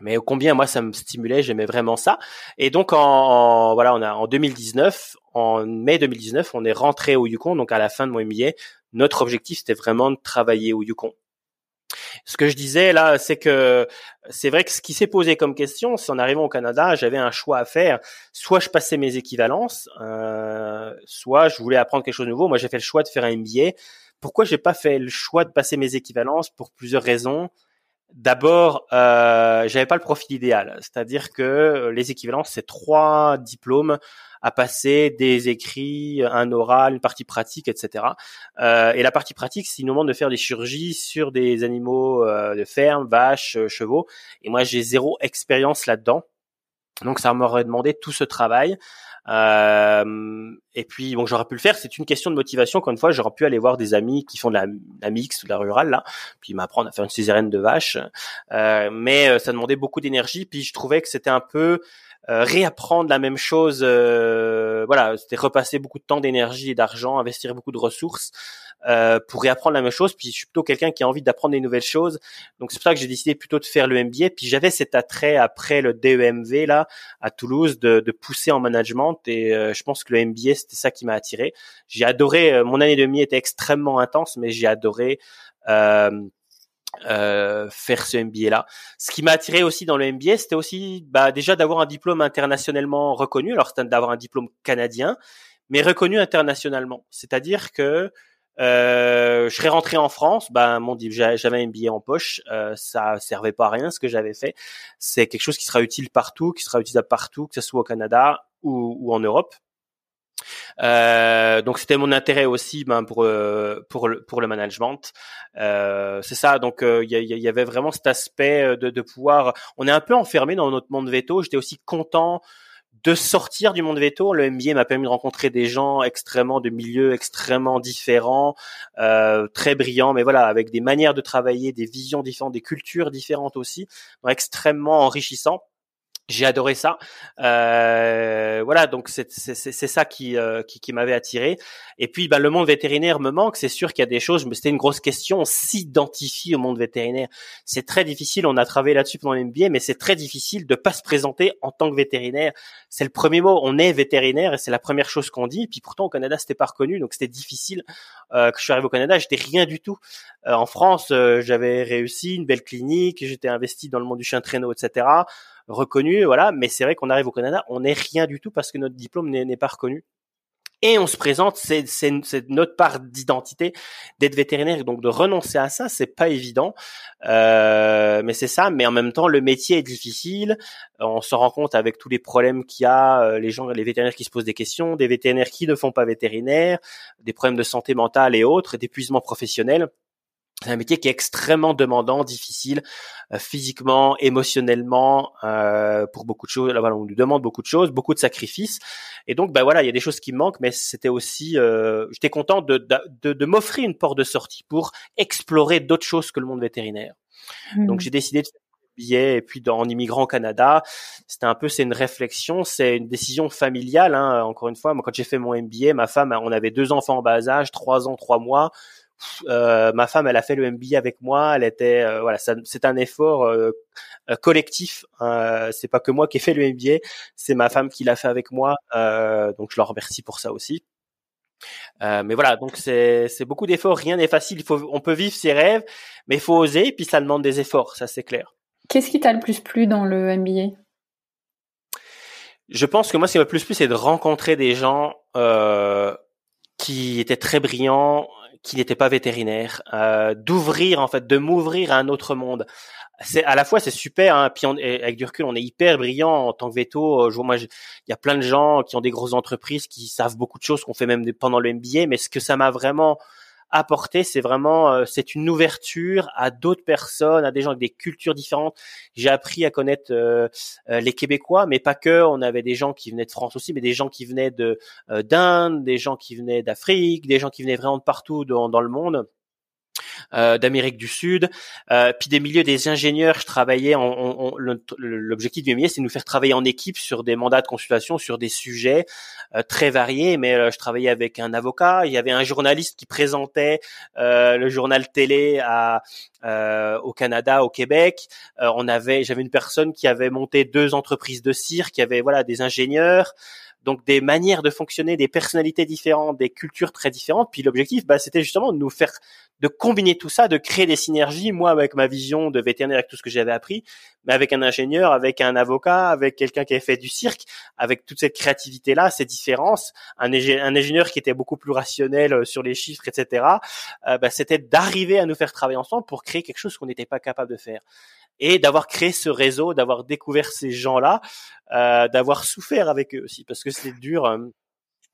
Mais combien moi ça me stimulait, j'aimais vraiment ça. Et donc en, voilà, on a en 2019, en mai 2019, on est rentré au Yukon. Donc à la fin de mon MBA, notre objectif c'était vraiment de travailler au Yukon. Ce que je disais là, c'est que c'est vrai que ce qui s'est posé comme question, c'est en arrivant au Canada, j'avais un choix à faire. Soit je passais mes équivalences, euh, soit je voulais apprendre quelque chose de nouveau. Moi, j'ai fait le choix de faire un MBA. Pourquoi j'ai pas fait le choix de passer mes équivalences Pour plusieurs raisons. D'abord, euh, j'avais pas le profil idéal, c'est-à-dire que les équivalences, c'est trois diplômes à passer, des écrits, un oral, une partie pratique, etc. Euh, et la partie pratique, c'est une demande de faire des chirurgies sur des animaux euh, de ferme, vaches, euh, chevaux. Et moi, j'ai zéro expérience là-dedans. Donc ça m'aurait demandé tout ce travail. Euh, et puis bon, j'aurais pu le faire. C'est une question de motivation. Encore une fois, j'aurais pu aller voir des amis qui font de la, mixte ou de la rurale là, puis m'apprendre à faire une césarienne de vache. Euh, mais euh, ça demandait beaucoup d'énergie. Puis je trouvais que c'était un peu réapprendre la même chose. Voilà, c'était repasser beaucoup de temps, d'énergie et d'argent, investir beaucoup de ressources euh, pour réapprendre la même chose. Puis je suis plutôt quelqu'un qui a envie d'apprendre des nouvelles choses. Donc c'est pour ça que j'ai décidé plutôt de faire le MBA. Puis j'avais cet attrait après le DEMV là à Toulouse de, de pousser en management. Et je pense que le MBA c'était ça qui m'a attiré. J'ai adoré. mon année de demi était extrêmement intense, mais j'ai adoré. Euh, euh, faire ce MBA là. Ce qui m'a attiré aussi dans le MBA, c'était aussi bah, déjà d'avoir un diplôme internationalement reconnu. Alors c'était d'avoir un diplôme canadien, mais reconnu internationalement. C'est-à-dire que euh, je serais rentré en France, bah mon j'avais un MBA en poche, euh, ça servait pas à rien ce que j'avais fait. C'est quelque chose qui sera utile partout, qui sera utilisable partout, que ce soit au Canada ou, ou en Europe. Euh, donc c'était mon intérêt aussi ben, pour euh, pour le pour le management. Euh, c'est ça. Donc il y, y, avait vraiment cet aspect de, de pouvoir. On est un peu enfermé dans notre monde veto. J'étais aussi content de sortir du monde veto. Le MBA m'a permis de rencontrer des gens extrêmement de milieux extrêmement différents, euh, très brillants, mais voilà, avec des manières de travailler, des visions différentes, des cultures différentes aussi, extrêmement enrichissant j'ai adoré ça. Euh, voilà, donc c'est ça qui, euh, qui, qui m'avait attiré. Et puis, bah, le monde vétérinaire me manque. C'est sûr qu'il y a des choses, mais c'était une grosse question. On s'identifie au monde vétérinaire. C'est très difficile. On a travaillé là-dessus pendant l'MBA, mais c'est très difficile de pas se présenter en tant que vétérinaire. C'est le premier mot. On est vétérinaire et c'est la première chose qu'on dit. Et puis pourtant, au Canada, c'était pas reconnu, donc c'était difficile. Euh, que je suis arrivé au Canada, j'étais rien du tout. Euh, en France, euh, j'avais réussi une belle clinique, j'étais investi dans le monde du chien traîneau, etc reconnu, voilà. Mais c'est vrai qu'on arrive au Canada, on n'est rien du tout parce que notre diplôme n'est pas reconnu. Et on se présente, c'est notre part d'identité d'être vétérinaire, donc de renoncer à ça, c'est pas évident, euh, mais c'est ça. Mais en même temps, le métier est difficile. On se rend compte avec tous les problèmes qu'il y a, euh, les gens, les vétérinaires qui se posent des questions, des vétérinaires qui ne font pas vétérinaire, des problèmes de santé mentale et autres, d'épuisement professionnel. C'est un métier qui est extrêmement demandant, difficile, euh, physiquement, émotionnellement, euh, pour beaucoup de choses. Là, voilà, on nous demande beaucoup de choses, beaucoup de sacrifices. Et donc, ben voilà, il y a des choses qui me manquent, mais c'était aussi, euh, j'étais content de, de, de, m'offrir une porte de sortie pour explorer d'autres choses que le monde vétérinaire. Donc, mmh. j'ai décidé de faire billet et puis dans, en immigrant au Canada, c'était un peu c'est une réflexion, c'est une décision familiale. Hein. Encore une fois, moi quand j'ai fait mon MBA, ma femme, on avait deux enfants en bas âge, trois ans, trois mois. Euh, ma femme, elle a fait le MBA avec moi. Elle était, euh, voilà, c'est un effort euh, collectif. Hein. c'est pas que moi qui ai fait le MBA, c'est ma femme qui l'a fait avec moi. donc je leur remercie pour ça aussi. mais voilà, donc c'est beaucoup d'efforts. Rien n'est facile. Il faut, on peut vivre ses rêves, mais il faut oser. Puis ça demande des efforts, ça c'est clair. Qu'est-ce qui t'a le plus plu dans le MBA Je pense que moi, ce qui m'a le plus plu, c'est de rencontrer des gens qui étaient très brillants, qui n'était pas vétérinaire, euh, d'ouvrir en fait, de m'ouvrir à un autre monde. C'est à la fois c'est super, hein, puis avec du recul on est hyper brillant en tant que veto. Euh, je moi, il y a plein de gens qui ont des grosses entreprises qui savent beaucoup de choses qu'on fait même pendant le MBA, mais ce que ça m'a vraiment apporter, c'est vraiment euh, c'est une ouverture à d'autres personnes, à des gens avec des cultures différentes. J'ai appris à connaître euh, euh, les Québécois, mais pas que. On avait des gens qui venaient de France aussi, mais des gens qui venaient de d'Inde, des gens qui venaient d'Afrique, des gens qui venaient vraiment de partout dans, dans le monde. Euh, d'Amérique du Sud, euh, puis des milieux des ingénieurs. Je travaillais, l'objectif du MIA, c'est de nous faire travailler en équipe sur des mandats de consultation, sur des sujets euh, très variés. Mais je travaillais avec un avocat, il y avait un journaliste qui présentait le journal télé à, au Canada, au Québec. on avait, j'avais une personne qui avait monté deux entreprises de cirque, qui avait voilà des ingénieurs. Donc des manières de fonctionner, des personnalités différentes, des cultures très différentes. Puis l'objectif, bah, c'était justement de nous faire, de combiner tout ça, de créer des synergies. Moi, avec ma vision de vétérinaire, avec tout ce que j'avais appris, mais avec un ingénieur, avec un avocat, avec quelqu'un qui avait fait du cirque, avec toute cette créativité-là, ces différences, un, ingénieur qui était beaucoup plus rationnel euh, sur les chiffres, etc. Euh, bah, c'était d'arriver à nous faire travailler ensemble pour créer quelque chose qu'on n'était pas capable de faire et d'avoir créé ce réseau, d'avoir découvert ces gens-là, euh, d'avoir souffert avec eux aussi, parce que c'est dur. Euh,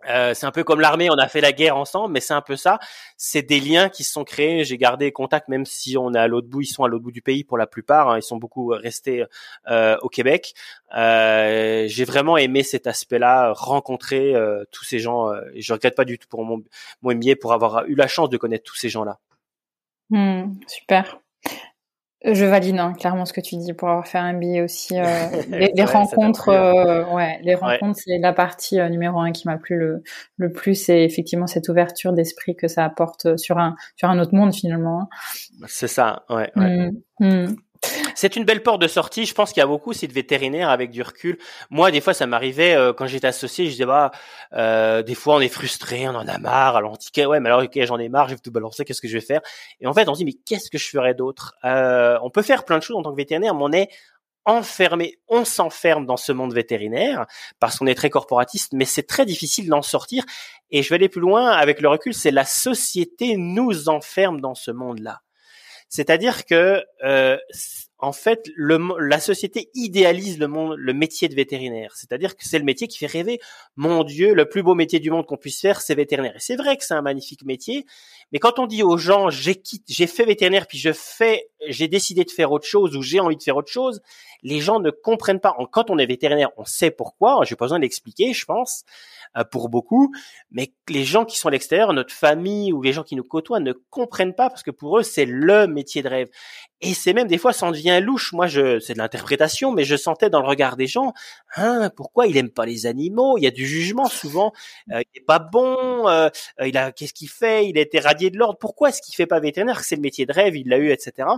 euh, c'est un peu comme l'armée, on a fait la guerre ensemble, mais c'est un peu ça. C'est des liens qui se sont créés. J'ai gardé contact, même si on est à l'autre bout. Ils sont à l'autre bout du pays pour la plupart. Hein. ils sont beaucoup restés euh, au Québec. Euh, j'ai vraiment aimé cet aspect-là, rencontrer euh, tous ces gens. et je regrette pas du tout pour mon, mon MBA pour avoir eu la chance de connaître tous ces gens-là. Hmm, super. Je valide hein, clairement ce que tu dis pour avoir fait un billet aussi. Euh, les, rencontres, euh, ouais, les rencontres, c'est la partie euh, numéro un qui m'a plu le, le plus, c'est effectivement cette ouverture d'esprit que ça apporte sur un sur un autre monde finalement. Hein. C'est ça, ouais. ouais. Mmh, mmh. C'est une belle porte de sortie. Je pense qu'il y a beaucoup aussi de vétérinaires avec du recul. Moi, des fois, ça m'arrivait euh, quand j'étais associé. Je disais bah, euh, des fois, on est frustré, on en a marre. Alors on dit ouais, mais alors ok, j'en ai marre, je vais tout balancer. Qu'est-ce que je vais faire? Et en fait, on se dit mais qu'est-ce que je ferais d'autre? Euh, On peut faire plein de choses en tant que vétérinaire, mais on est enfermé, on s'enferme dans ce monde vétérinaire parce qu'on est très corporatiste, mais c'est très difficile d'en sortir. Et je vais aller plus loin avec le recul, c'est la société nous enferme dans ce monde-là. C'est-à-dire que euh, en fait, le, la société idéalise le, monde, le métier de vétérinaire. C'est-à-dire que c'est le métier qui fait rêver. Mon Dieu, le plus beau métier du monde qu'on puisse faire, c'est vétérinaire. Et c'est vrai que c'est un magnifique métier, mais quand on dit aux gens, j'ai j'ai fait vétérinaire, puis je fais, j'ai décidé de faire autre chose ou j'ai envie de faire autre chose, les gens ne comprennent pas. Quand on est vétérinaire, on sait pourquoi. J'ai pas besoin d'expliquer, je pense, euh, pour beaucoup. Mais les gens qui sont à l'extérieur, notre famille ou les gens qui nous côtoient, ne comprennent pas parce que pour eux, c'est le métier de rêve. Et c'est même des fois, ça en devient louche. Moi, je, c'est de l'interprétation, mais je sentais dans le regard des gens, hein, pourquoi il aime pas les animaux? Il y a du jugement souvent. Euh, il est pas bon. Euh, il a, qu'est-ce qu'il fait? Il a été radié de l'ordre. Pourquoi est-ce qu'il fait pas vétérinaire? C'est le métier de rêve. Il l'a eu, etc.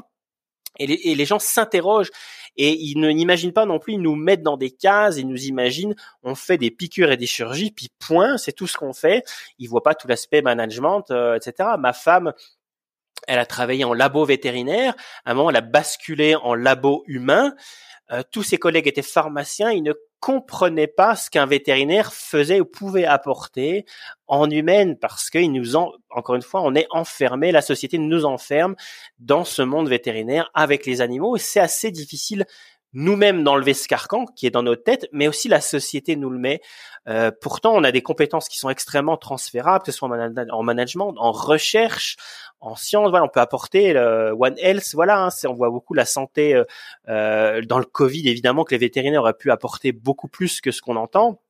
Et les, gens s'interrogent et ils ne n'imaginent pas non plus, ils nous mettent dans des cases, ils nous imaginent, on fait des piqûres et des chirurgies, puis point, c'est tout ce qu'on fait. Ils voient pas tout l'aspect management, euh, etc. Ma femme, elle a travaillé en labo vétérinaire. À un moment, elle a basculé en labo humain. Euh, tous ses collègues étaient pharmaciens. Ils ne comprenaient pas ce qu'un vétérinaire faisait ou pouvait apporter en humaine parce qu'ils nous en, encore une fois, on est enfermé, la société nous enferme dans ce monde vétérinaire avec les animaux et c'est assez difficile nous-mêmes d'enlever ce carcan qui est dans notre tête, mais aussi la société nous le met. Euh, pourtant, on a des compétences qui sont extrêmement transférables, que ce soit en, management, en recherche, en sciences. Voilà, on peut apporter le One Health. Voilà, hein, on voit beaucoup la santé euh, euh, dans le Covid. Évidemment que les vétérinaires auraient pu apporter beaucoup plus que ce qu'on entend.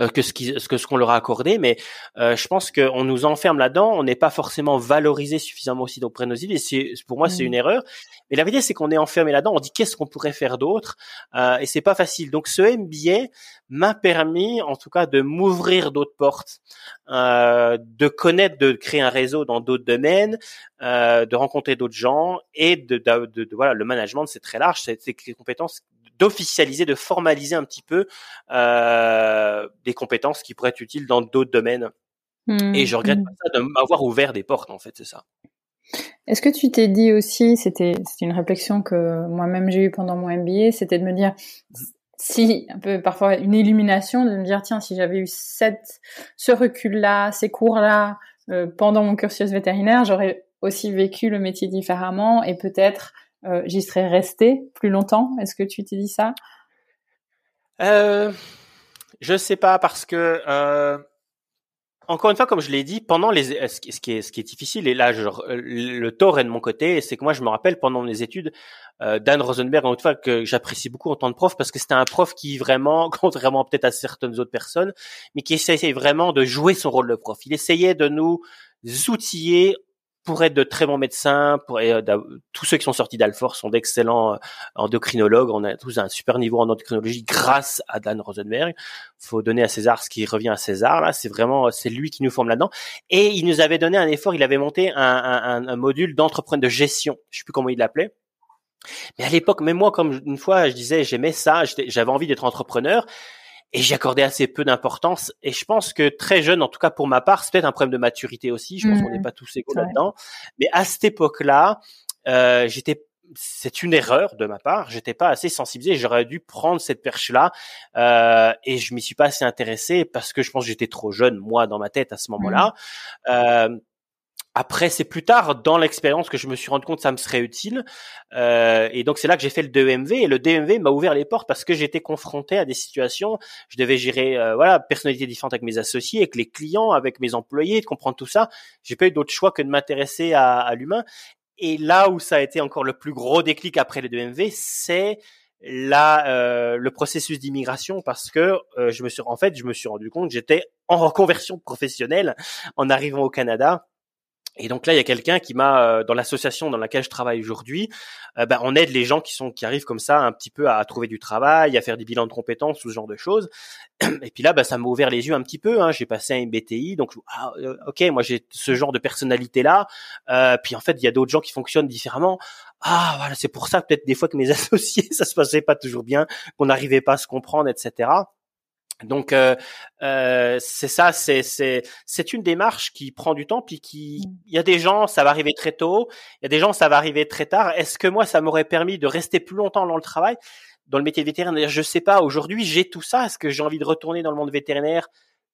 Euh, que ce, qui, ce que ce qu'on leur a accordé, mais euh, je pense qu'on nous enferme là-dedans, on n'est pas forcément valorisé suffisamment aussi auprès de nos idées. C'est, pour moi, c'est une mmh. erreur. Mais la vérité, c'est qu'on est enfermé là-dedans. On dit qu'est-ce qu'on pourrait faire d'autre, euh, et c'est pas facile. Donc, ce MBA m'a permis, en tout cas, de m'ouvrir d'autres portes, euh, de connaître, de créer un réseau dans d'autres domaines, euh, de rencontrer d'autres gens et de, de, de, voilà, le management, c'est très large. C'est, c'est des compétences d'officialiser, de formaliser un petit peu euh, des compétences qui pourraient être utiles dans d'autres domaines. Et je regrette mmh. pas ça de m'avoir ouvert des portes, en fait, c'est ça. Est-ce que tu t'es dit aussi, c'était une réflexion que moi-même j'ai eue pendant mon MBA, c'était de me dire si un peu parfois une illumination de me dire tiens si j'avais eu cette ce recul là, ces cours là euh, pendant mon cursus vétérinaire, j'aurais aussi vécu le métier différemment et peut-être euh, j'y serais resté plus longtemps. Est-ce que tu t'es dit ça? Euh, Je sais pas parce que euh, encore une fois, comme je l'ai dit, pendant les ce qui est ce qui est difficile et là je, le tort est de mon côté, c'est que moi je me rappelle pendant mes études euh, Dan Rosenberg en fois que j'apprécie beaucoup en tant que prof parce que c'était un prof qui vraiment, contrairement peut-être à certaines autres personnes, mais qui essayait vraiment de jouer son rôle de prof. Il essayait de nous outiller pour être de très bons médecins, pour euh, tous ceux qui sont sortis d'Alfort sont d'excellents euh, endocrinologues. On a tous un super niveau en endocrinologie grâce à Dan Rosenberg. Faut donner à César ce qui revient à César. Là, c'est vraiment c'est lui qui nous forme là-dedans. Et il nous avait donné un effort. Il avait monté un, un, un module d'entrepreneur de gestion. Je sais plus comment il l'appelait. Mais à l'époque, même moi, comme une fois, je disais, j'aimais ça, j'avais envie d'être entrepreneur. Et j'y accordais assez peu d'importance. Et je pense que très jeune, en tout cas pour ma part, c'est peut-être un problème de maturité aussi. Je pense qu'on n'est pas tous égaux là-dedans. Mais à cette époque-là, euh, j'étais c'est une erreur de ma part. J'étais pas assez sensibilisé. J'aurais dû prendre cette perche-là euh, et je m'y suis pas assez intéressé parce que je pense que j'étais trop jeune moi dans ma tête à ce moment-là. Mmh. Euh, après, c'est plus tard dans l'expérience que je me suis rendu compte que ça me serait utile. Euh, et donc, c'est là que j'ai fait le DEMV. Et le DEMV m'a ouvert les portes parce que j'étais confronté à des situations. Je devais gérer, euh, voilà, personnalités différentes avec mes associés, avec les clients, avec mes employés, de comprendre tout ça. J'ai pas eu d'autre choix que de m'intéresser à, à l'humain. Et là où ça a été encore le plus gros déclic après le DEMV, c'est là euh, le processus d'immigration parce que euh, je me suis en fait je me suis rendu compte que j'étais en reconversion professionnelle en arrivant au Canada et donc là, il y a quelqu'un qui m'a, euh, dans l'association dans laquelle je travaille aujourd'hui, euh, ben, on aide les gens qui sont qui arrivent comme ça un petit peu à, trouver du travail, à faire des bilans de compétences, ce genre de choses. Et puis là, ben, ça m'a ouvert les yeux un petit peu. Hein. J'ai passé un BTI, donc ah, euh, ok, moi j'ai ce genre de personnalité là. puis en fait, il y a d'autres gens qui fonctionnent différemment. Ah voilà, c'est pour ça peut-être des fois que mes associés, ça se passait pas toujours bien, qu'on n'arrivait pas à se comprendre, etc. Donc euh, euh, c'est ça, c'est c'est c'est une démarche qui prend du temps, puis qui mmh. il y a des gens ça va arriver très tôt, il y a des gens ça va arriver très tard. Est-ce que moi ça m'aurait permis de rester plus longtemps dans le travail, dans le métier de vétérinaire Je sais pas. Aujourd'hui j'ai tout ça. Est-ce que j'ai envie de retourner dans le monde vétérinaire?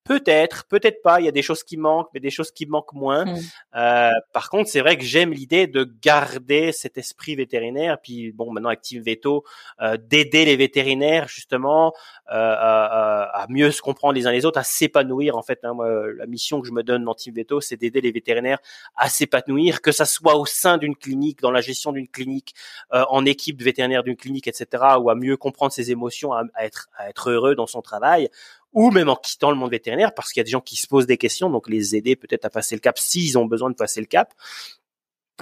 Peut-être, peut-être pas. Il y a des choses qui manquent, mais des choses qui manquent moins. Mmh. Euh, par contre, c'est vrai que j'aime l'idée de garder cet esprit vétérinaire. Puis bon, maintenant avec Team Veto, euh, d'aider les vétérinaires justement euh, à, mieux se comprendre les uns les autres, à s'épanouir. En fait, hein, la mission que je me donne dans Team Veto, c'est d'aider les vétérinaires à s'épanouir, que ça soit au sein d'une clinique, dans la gestion d'une clinique, euh, en équipe de vétérinaire d'une clinique, etc., ou à mieux comprendre ses émotions, à, à être à être heureux dans son travail ou même en quittant le monde vétérinaire, parce qu'il y a des gens qui se posent des questions, donc les aider peut-être à passer le cap s'ils ont besoin de passer le cap.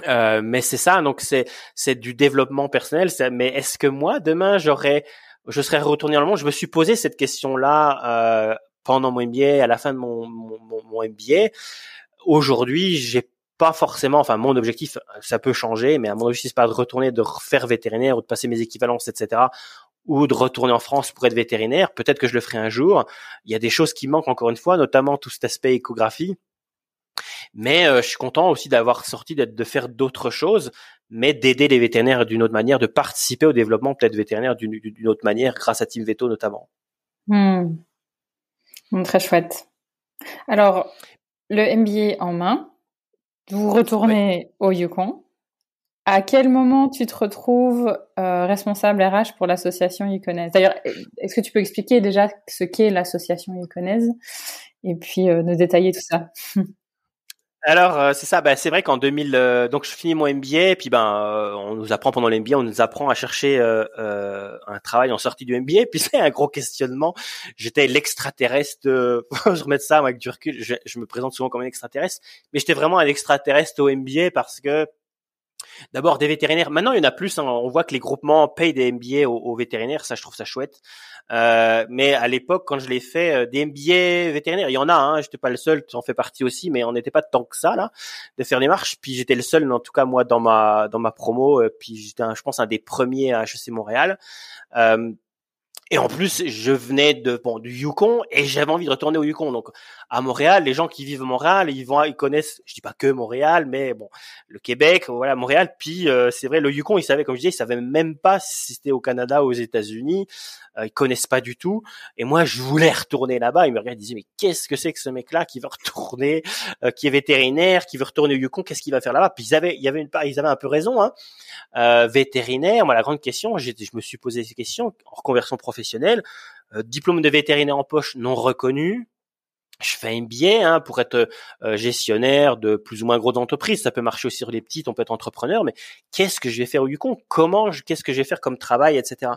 Euh, mais c'est ça, donc c'est c'est du développement personnel. Mais est-ce que moi demain j'aurais, je serais retourné dans le monde? Je me suis posé cette question-là euh, pendant mon MBA, à la fin de mon mon, mon MBA. Aujourd'hui, j'ai pas forcément, enfin mon objectif, ça peut changer, mais à mon objectif c'est pas de retourner, de refaire vétérinaire ou de passer mes équivalences, etc ou de retourner en France pour être vétérinaire. Peut-être que je le ferai un jour. Il y a des choses qui manquent encore une fois, notamment tout cet aspect échographie. Mais euh, je suis content aussi d'avoir sorti d'être de faire d'autres choses, mais d'aider les vétérinaires d'une autre manière, de participer au développement peut-être vétérinaire d'une autre manière, grâce à Team Veto notamment. Hmm. Hmm, très chouette. Alors, le MBA en main, vous retournez au Yukon. À quel moment tu te retrouves euh, responsable RH pour l'association Iconaise D'ailleurs, est-ce que tu peux expliquer déjà ce qu'est l'association Iconaise et puis euh, nous détailler tout ça. Alors euh, c'est ça, bah, c'est vrai qu'en 2000, donc je finis mon MBA, et puis ben on nous apprend pendant l'MBA, on nous apprend à chercher un travail en sortie du MBA, puis c'est un gros questionnement. J'étais l'extraterrestre, je remets ça avec du recul, je, je, me présente souvent comme un extraterrestre, mais j'étais vraiment un extraterrestre au MBA parce que D'abord des vétérinaires. Maintenant, il y en a plus. Hein. On voit que les groupements payent des MBA aux, vétérinaires. Ça, je trouve ça chouette. Euh, mais à l'époque, quand je l'ai fait, euh, des MBA vétérinaires, il y en a. Hein, j'étais pas le seul. Tu en fais partie aussi, mais on n'était pas tant que ça là de faire des marches. Puis j'étais le seul, en tout cas moi, dans ma dans ma promo. Euh, puis j'étais, je pense, un des premiers à HEC Montréal. Euh, et en plus, je venais de bon du Yukon et j'avais envie de retourner au Yukon. Donc à Montréal, les gens qui vivent à Montréal, ils vont, ils connaissent, je dis pas que Montréal, mais bon, le Québec, voilà Montréal. Puis euh, c'est vrai, le Yukon, ils savaient, comme je disais, ils savaient même pas si c'était au Canada ou aux États-Unis. Euh, ils connaissent pas du tout. Et moi, je voulais retourner là-bas. Ils me regardaient, ils disaient mais qu'est-ce que c'est que ce mec-là qui veut retourner, euh, qui est vétérinaire, qui veut retourner au Yukon, qu'est-ce qu'il va faire là-bas? Puis ils avaient, il y avait une ils avaient un peu raison. Hein. Euh, vétérinaire, moi la grande question, je me suis posé ces questions en reconversion professionnelle. Euh, diplôme de vétérinaire en poche non reconnu, je fais un billet hein, pour être euh, gestionnaire de plus ou moins grosses entreprises. Ça peut marcher aussi sur les petites, on peut être entrepreneur, mais qu'est-ce que je vais faire au Yukon? Comment Qu'est-ce que je vais faire comme travail, etc.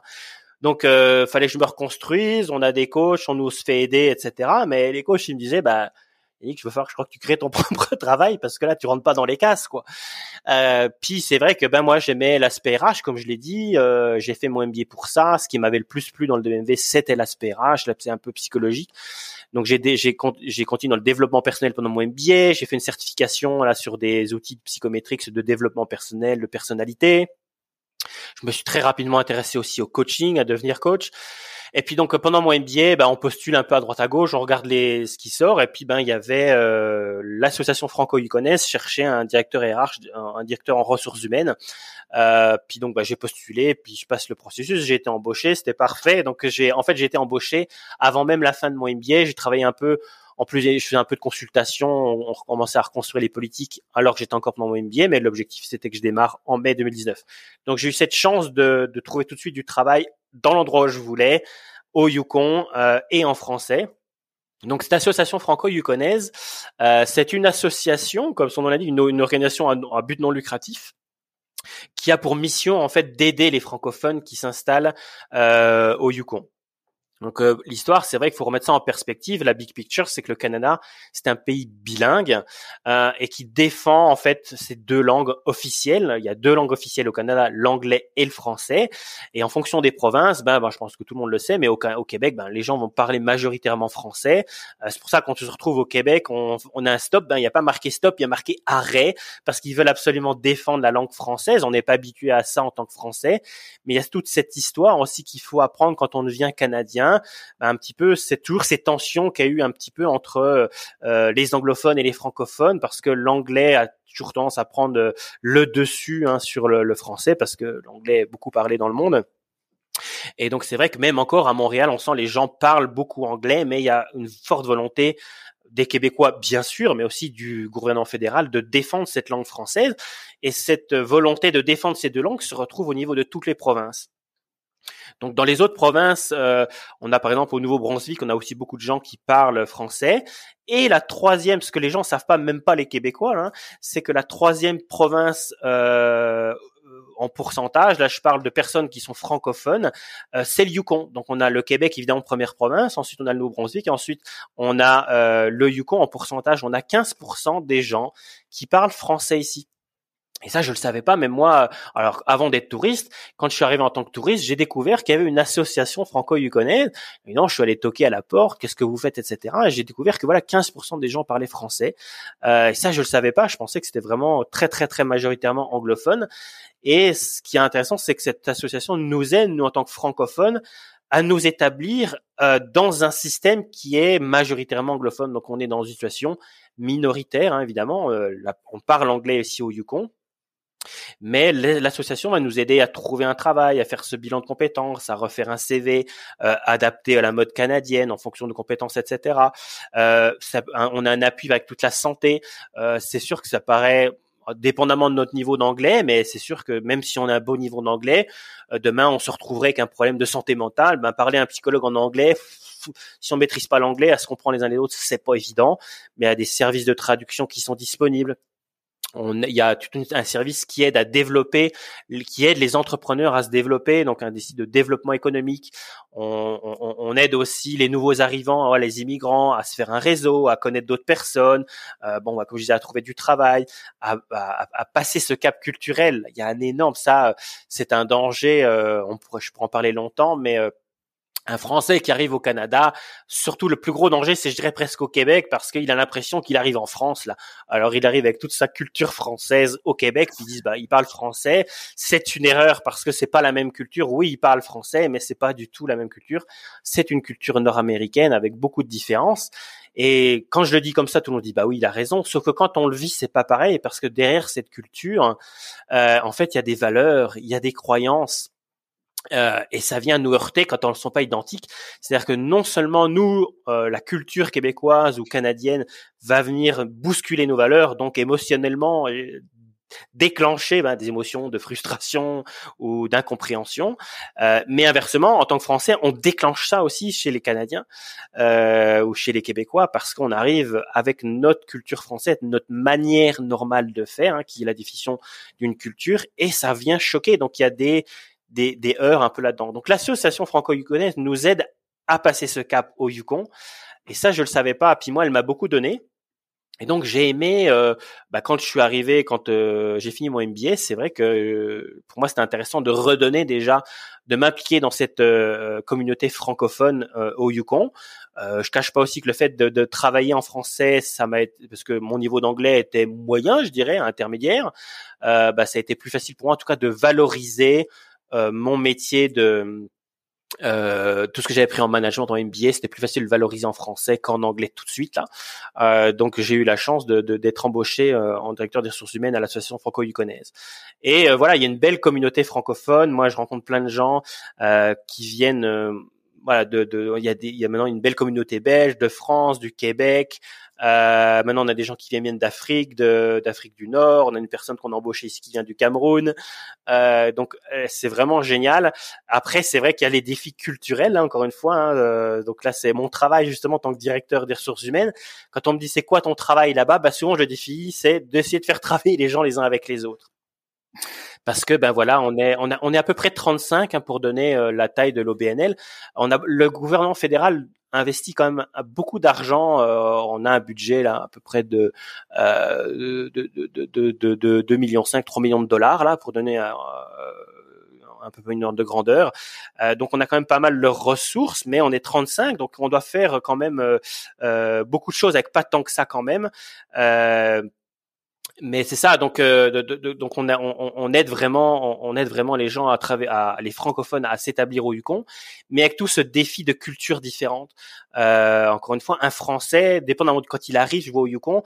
Donc, euh, fallait que je me reconstruise. On a des coachs, on nous fait aider, etc. Mais les coachs, ils me disaient, bah, Yannick, je veux faire, je crois que tu crées ton propre travail parce que là, tu rentres pas dans les cases, quoi. Euh, puis c'est vrai que ben moi, j'aimais l'aspect RH, comme je l'ai dit. Euh, j'ai fait mon MBA pour ça. Ce qui m'avait le plus plu dans le DMV, c'était l'aspect RH, l'aspect un peu psychologique. Donc j'ai j'ai j'ai continué dans le développement personnel pendant mon MBA. J'ai fait une certification là sur des outils psychométriques de développement personnel, de personnalité. Je me suis très rapidement intéressé aussi au coaching, à devenir coach. Et puis donc pendant mon MBA, ben, on postule un peu à droite à gauche, on regarde les ce qui sort. Et puis ben il y avait euh, l'association franco-yukonaise cherchait un directeur RH, un, directeur en ressources humaines. Euh, puis donc ben, j'ai postulé, puis je passe le processus, j'ai été embauché, c'était parfait. Donc j'ai en fait j'ai été embauché avant même la fin de mon MBA. J'ai travaillé un peu en plus, je faisais un peu de consultation, on recommençait à reconstruire les politiques alors que j'étais encore dans mon MBA, mais l'objectif c'était que je démarre en mai 2019. Donc j'ai eu cette chance de, de, trouver tout de suite du travail dans l'endroit où je voulais, au Yukon euh, et en français. Donc cette association franco-yukonaise, euh, c'est une association, comme son nom l'indique, une, une organisation à, but non lucratif, qui a pour mission en fait d'aider les francophones qui s'installent euh, au Yukon. Donc euh, l'histoire, c'est vrai qu'il faut remettre ça en perspective. La big picture, c'est que le Canada, c'est un pays bilingue euh, et qui défend en fait ces deux langues officielles. Il y a deux langues officielles au Canada, l'anglais et le français. Et en fonction des provinces, ben, ben je pense que tout le monde le sait, mais au, Québec, ben les gens vont parler majoritairement français. Euh, c'est pour ça qu'on se retrouve au Québec, on, on a un stop, ben il n'y a pas marqué stop, il y a marqué arrêt parce qu'ils veulent absolument défendre la langue française. On n'est pas habitué à ça en tant que Français, mais il y a toute cette histoire aussi qu'il faut apprendre quand on devient Canadien un petit peu c'est toujours ces tensions qu'il y a eu un petit peu entre euh, les anglophones et les francophones parce que l'anglais a toujours tendance à prendre le dessus hein, sur le, français parce que l'anglais est beaucoup parlé dans le monde. Et donc c'est vrai que même encore à Montréal, on sent les gens parlent beaucoup anglais, mais il y a une forte volonté des Québécois, bien sûr, mais aussi du gouvernement fédéral de défendre cette langue française. Et cette volonté de défendre ces deux langues se retrouve au niveau de toutes les provinces. Donc dans les autres provinces, euh, on a par exemple au Nouveau-Brunswick, on a aussi beaucoup de gens qui parlent français. Et la troisième, ce que les gens savent pas, même pas les Québécois, hein, c'est que la troisième province euh, en pourcentage, là je parle de personnes qui sont francophones, euh, c'est le Yukon. Donc on a le Québec évidemment première province, ensuite on a le Nouveau-Brunswick, et ensuite on a le Yukon en pourcentage, on a 15% des gens qui parlent français ici. Et ça, je le savais pas, mais moi, alors avant d'être touriste, quand je suis arrivé en tant que touriste, j'ai découvert qu'il y avait une association franco-yukonaise. Et non, je suis allé toquer à la porte, qu'est-ce que vous faites, etc. Et j'ai découvert que voilà, 15% des gens parlaient français. Euh, et ça, je le savais pas. Je pensais que c'était vraiment très, très, très majoritairement anglophone. Et ce qui est intéressant, c'est que cette association nous aide, nous en tant que francophones, à nous établir euh, dans un système qui est majoritairement anglophone. Donc, on est dans une situation minoritaire, hein, évidemment. Euh, on parle anglais ici au Yukon. Mais l'association va nous aider à trouver un travail, à faire ce bilan de compétences, à refaire un CV euh, adapté à la mode canadienne en fonction de compétences, etc. Euh, on a un appui avec toute la santé. Euh, c'est sûr que ça paraît dépendamment de notre niveau d'anglais, mais c'est sûr que même si on a un beau niveau d'anglais, demain on se retrouverait avec un problème de santé mentale. Ben, parler à un psychologue en anglais, si on maîtrise pas l'anglais, à se comprendre les uns les autres, c'est pas évident. Mais a des services de traduction qui sont disponibles il y a tout un service qui aide à développer, qui aide les entrepreneurs à se développer, donc un décide de développement économique. On, aide aussi les nouveaux arrivants, les immigrants, à se faire un réseau, à connaître d'autres personnes. Euh, bon, bah, comme je disais, à trouver du travail, à, passer ce cap culturel. Il y a un énorme, ça, c'est un danger. Euh, on pourrait, je pourrais en parler longtemps, mais euh, un Français qui arrive au Canada, surtout le plus gros danger, c'est je dirais presque au Québec, parce qu'il a l'impression qu'il arrive en France là. Alors il arrive avec toute sa culture française au Québec, puis ils disent bah il parle français. C'est une erreur parce que c'est pas la même culture. Oui, il parle français, mais c'est pas du tout la même culture. C'est une culture nord-américaine avec beaucoup de différences. Et quand je le dis comme ça, tout le monde dit bah oui, il a raison. Sauf que quand on le vit, c'est pas pareil parce que derrière cette culture, euh, en fait, il y a des valeurs, il y a des croyances euh, et ça vient nous heurter quand on ne sont pas identiques. C'est-à-dire que non seulement nous, euh, la culture québécoise ou canadienne va venir bousculer nos valeurs, donc émotionnellement euh, déclencher ben, des émotions de frustration ou d'incompréhension, mais inversement, en tant que Français, on déclenche ça aussi chez les Canadiens ou chez les Québécois parce qu'on arrive avec notre culture française, notre manière normale de faire, hein, qui est la définition d'une culture, et ça vient choquer. Donc il y a des des, des heures un peu là-dedans. Donc l'association franco-yukonaise nous aide à passer ce cap au Yukon. Et ça, je le savais pas. Puis moi, elle m'a beaucoup donné. Et donc j'ai aimé euh, bah, quand je suis arrivé, quand euh, j'ai fini mon MBA, c'est vrai que euh, pour moi c'était intéressant de redonner déjà, de m'impliquer dans cette communauté francophone au Yukon. je cache pas aussi que le fait de, de travailler en français, ça m'a parce que mon niveau d'anglais était moyen, je dirais, intermédiaire. bah, ça a été plus facile pour moi en tout cas de valoriser mon métier de euh, tout ce que j'avais pris en management en MBA, c'était plus facile de valoriser en français qu'en anglais tout de suite là. Euh, donc j'ai eu la chance de, d'être embauché euh, en directeur des ressources humaines à l'association franco-yukonaise. Et euh, voilà, il y a une belle communauté francophone. Moi, je rencontre plein de gens qui viennent voilà, de, de, il y a des, il y a maintenant une belle communauté belge, de France, du Québec. Euh, maintenant, on a des gens qui viennent d'Afrique, d'Afrique du Nord. On a une personne qu'on a embauchée ici qui vient du Cameroun. Euh, donc, euh, c'est vraiment génial. Après, c'est vrai qu'il y a les défis culturels, hein, encore une fois. Hein, euh, donc là, c'est mon travail justement en tant que directeur des ressources humaines. Quand on me dit c'est quoi ton travail là-bas, bah souvent je le défie, c'est d'essayer de faire travailler les gens les uns avec les autres parce que ben voilà, on est on, on est à peu près 35 hein, pour donner euh, la taille de l'OBNL. On a le gouvernement fédéral investit quand même beaucoup d'argent. Euh, on a un budget là à peu près de euh, de, de, de, de, de 2 millions 5, 3 millions de dollars là pour donner un, un peu une ordre de grandeur. Euh, donc on a quand même pas mal de ressources, mais on est 35, donc on doit faire quand même euh, beaucoup de choses avec pas tant que ça quand même. Mais c'est ça donc euh, donc on, aide vraiment on, aide vraiment les gens à travers les francophones à s'établir au Yukon. Mais avec tout ce défi de cultures différentes euh, encore une fois un français dépendamment de quand il arrive je vois au Yukon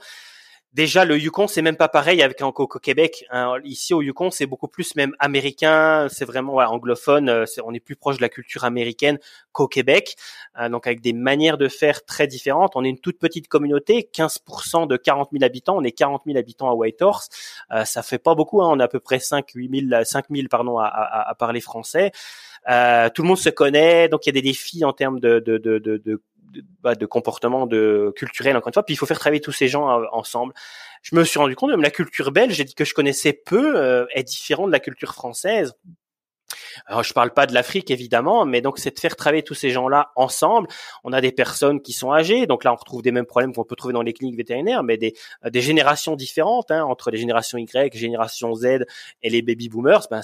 Déjà, le Yukon, c'est même pas pareil avec en, Québec. Hein. Ici, au Yukon, c'est beaucoup plus même américain. C'est vraiment anglophone. Euh, on est plus proche de la culture américaine qu'au Québec. Euh, donc, avec des manières de faire très différentes. On est une toute petite communauté, 15% de 40 000 habitants. On est 40 000 habitants à Whitehorse. Euh, ça fait pas beaucoup. Hein. On a à peu près 5 8 000, 5 000 pardon, à, parler français. Euh, tout le monde se connaît. Donc, il y a des défis en termes de, de de, bah, de comportement de culturel encore une fois puis il faut faire travailler tous ces gens euh, ensemble je me suis rendu compte même la culture belge que je connaissais peu euh, est différente de la culture française alors, je parle pas de l'Afrique évidemment, mais donc c'est de faire travailler tous ces gens-là ensemble. On a des personnes qui sont âgées, donc là on retrouve des mêmes problèmes qu'on peut trouver dans les cliniques vétérinaires, mais des, des générations différentes hein, entre les générations Y, génération Z et les baby boomers. Ben,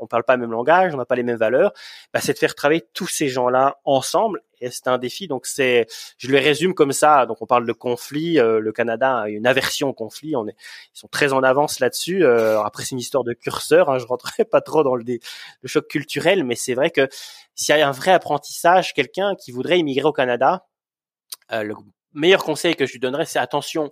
on parle pas le même langage, on n'a pas les mêmes valeurs. Ben, c'est de faire travailler tous ces gens-là ensemble c'est un défi. Donc c'est, je le résume comme ça. Donc on parle de conflit. Euh, le Canada a une aversion au conflit. On est, ils sont très en avance là-dessus. Euh, après c'est une histoire de curseur. Hein, je rentrerai pas trop dans le, le choc culturel, mais c'est vrai que s'il y a un vrai apprentissage, quelqu'un qui voudrait immigrer au Canada, euh, le meilleur conseil que je lui donnerais, c'est attention.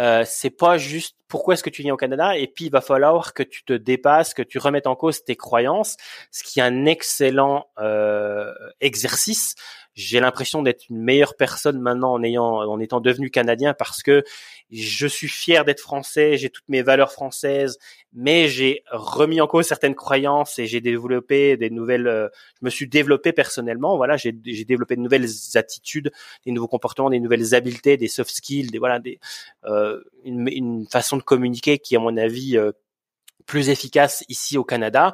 Euh, c'est pas juste pourquoi est-ce que tu viens au Canada et puis il va falloir que tu te dépasses, que tu remettes en cause tes croyances, ce qui est un excellent euh, exercice j'ai l'impression d'être une meilleure personne maintenant en ayant, en étant devenu canadien parce que je suis fier d'être français, j'ai toutes mes valeurs françaises, mais j'ai remis en cause certaines croyances et j'ai développé des nouvelles, euh, je me suis développé personnellement, voilà, j'ai développé de nouvelles attitudes, des nouveaux comportements, des nouvelles habiletés, des soft skills, des voilà, des, euh, une, une, façon de communiquer qui, à mon avis, euh, plus efficace ici au Canada,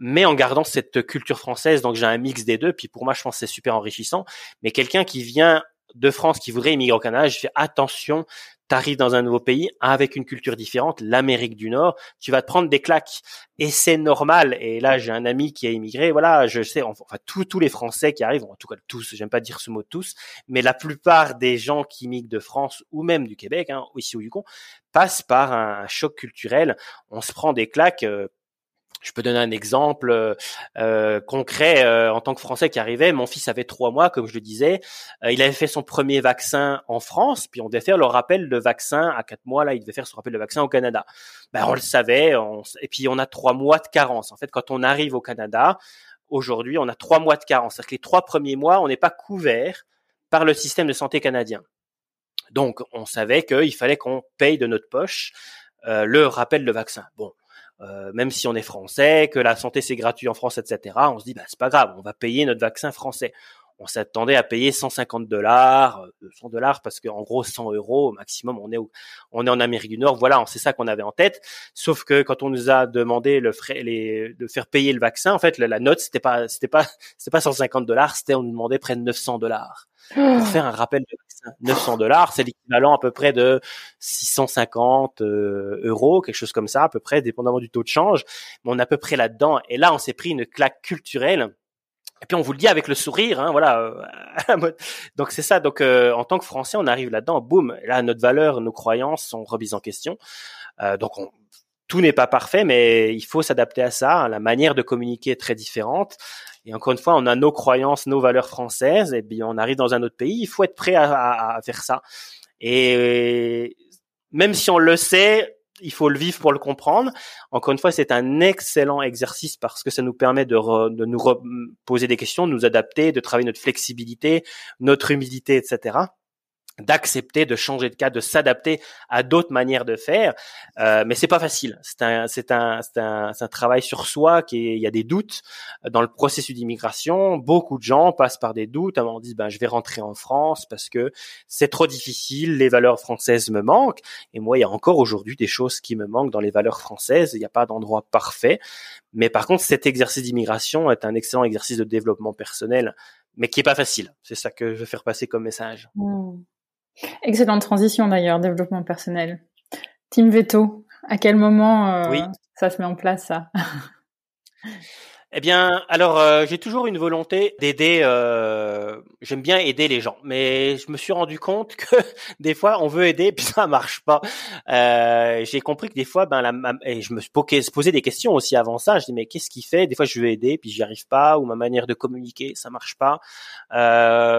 mais en gardant cette culture française. Donc j'ai un mix des deux. Puis pour moi, je pense que c'est super enrichissant. Mais quelqu'un qui vient de France, qui voudrait immigrer au Canada, je fais attention, t'arrives dans un nouveau pays avec une culture différente, l'Amérique du Nord, tu vas te prendre des claques et c'est normal. Et là, j'ai un ami qui a immigré, voilà, je sais, enfin tous tous les Français qui arrivent, en tout cas tous, j'aime pas dire ce mot tous, mais la plupart des gens qui immigrent de France ou même du Québec, hein, ici au Yukon, passent par un choc culturel. On se prend des claques. Euh, je peux donner un exemple euh, euh, concret euh, en tant que Français qui arrivait. Mon fils avait trois mois, comme je le disais. il avait fait son premier vaccin en France, puis on devait faire le rappel de vaccin à quatre mois. Là, il devait faire son rappel de vaccin au Canada. Ben, on le savait. et puis on a trois mois de carence. En fait, quand on arrive au Canada, aujourd'hui, on a trois mois de carence. C'est-à-dire que les trois premiers mois, on n'est pas couvert par le système de santé canadien. Donc, on savait qu'il fallait qu'on paye de notre poche le rappel de vaccin. Bon, euh, même si on est français, que la santé c'est gratuit en France, etc. On se dit bah c'est pas grave, on va payer notre vaccin français. On s'attendait à payer 150 dollars, 100 euh, dollars parce qu'en gros 100 euros au maximum. On est on est en Amérique du Nord. Voilà, c'est ça qu'on avait en tête. Sauf que quand on nous a demandé le frais, les, de faire payer le vaccin, en fait la, note c'était pas c'était pas c'était pas 150 dollars, c'était on nous demandait près de 900 dollars pour oh. faire un rappel de vaccin. 900 dollars, c'est l'équivalent à peu près de 650 euh, euros, quelque chose comme ça, à peu près, dépendamment du taux de change. Mais on est à peu près là-dedans. Et là, on s'est pris une claque culturelle. Et puis on vous le dit avec le sourire, hein, voilà. Euh, donc c'est ça. Donc euh, en tant que Français, on arrive là-dedans, boum. Là, notre valeur, nos croyances sont remises en question. donc on, tout n'est pas parfait, mais il faut s'adapter à ça. La manière de communiquer est très différente. Et encore une fois, on a nos croyances, nos valeurs françaises, et bien on arrive dans un autre pays, il faut être prêt à, à faire ça. Et même si on le sait, il faut le vivre pour le comprendre. Encore une fois, c'est un excellent exercice parce que ça nous permet de, de nous poser des questions, de nous adapter, de travailler notre flexibilité, notre humilité, etc d'accepter de changer de cas, de s'adapter à d'autres manières de faire. Euh, mais c'est pas facile. C'est un, c'est un, c'est un, un, travail sur soi qui il y a des doutes dans le processus d'immigration. Beaucoup de gens passent par des doutes. Avant, disent ben je vais rentrer en France parce que c'est trop difficile. Les valeurs françaises me manquent. Et moi, il y a encore aujourd'hui des choses qui me manquent dans les valeurs françaises. Il n'y a pas d'endroit parfait. Mais par contre, cet exercice d'immigration est un excellent exercice de développement personnel, mais qui est pas facile. C'est ça que je veux faire passer comme message. Mmh. Excellente transition d'ailleurs, développement personnel. Team Veto, à quel moment euh, ça se met en place ça? Eh bien, alors euh, j'ai toujours une volonté d'aider. Euh, J'aime bien aider les gens, mais je me suis rendu compte que des fois on veut aider puis ça marche pas. Euh, j'ai compris que des fois, ben, la, et je me posé des questions aussi avant ça. Je dis mais qu'est-ce qui fait? Des fois je veux aider puis j'y arrive pas, ou ma manière de communiquer ça marche pas.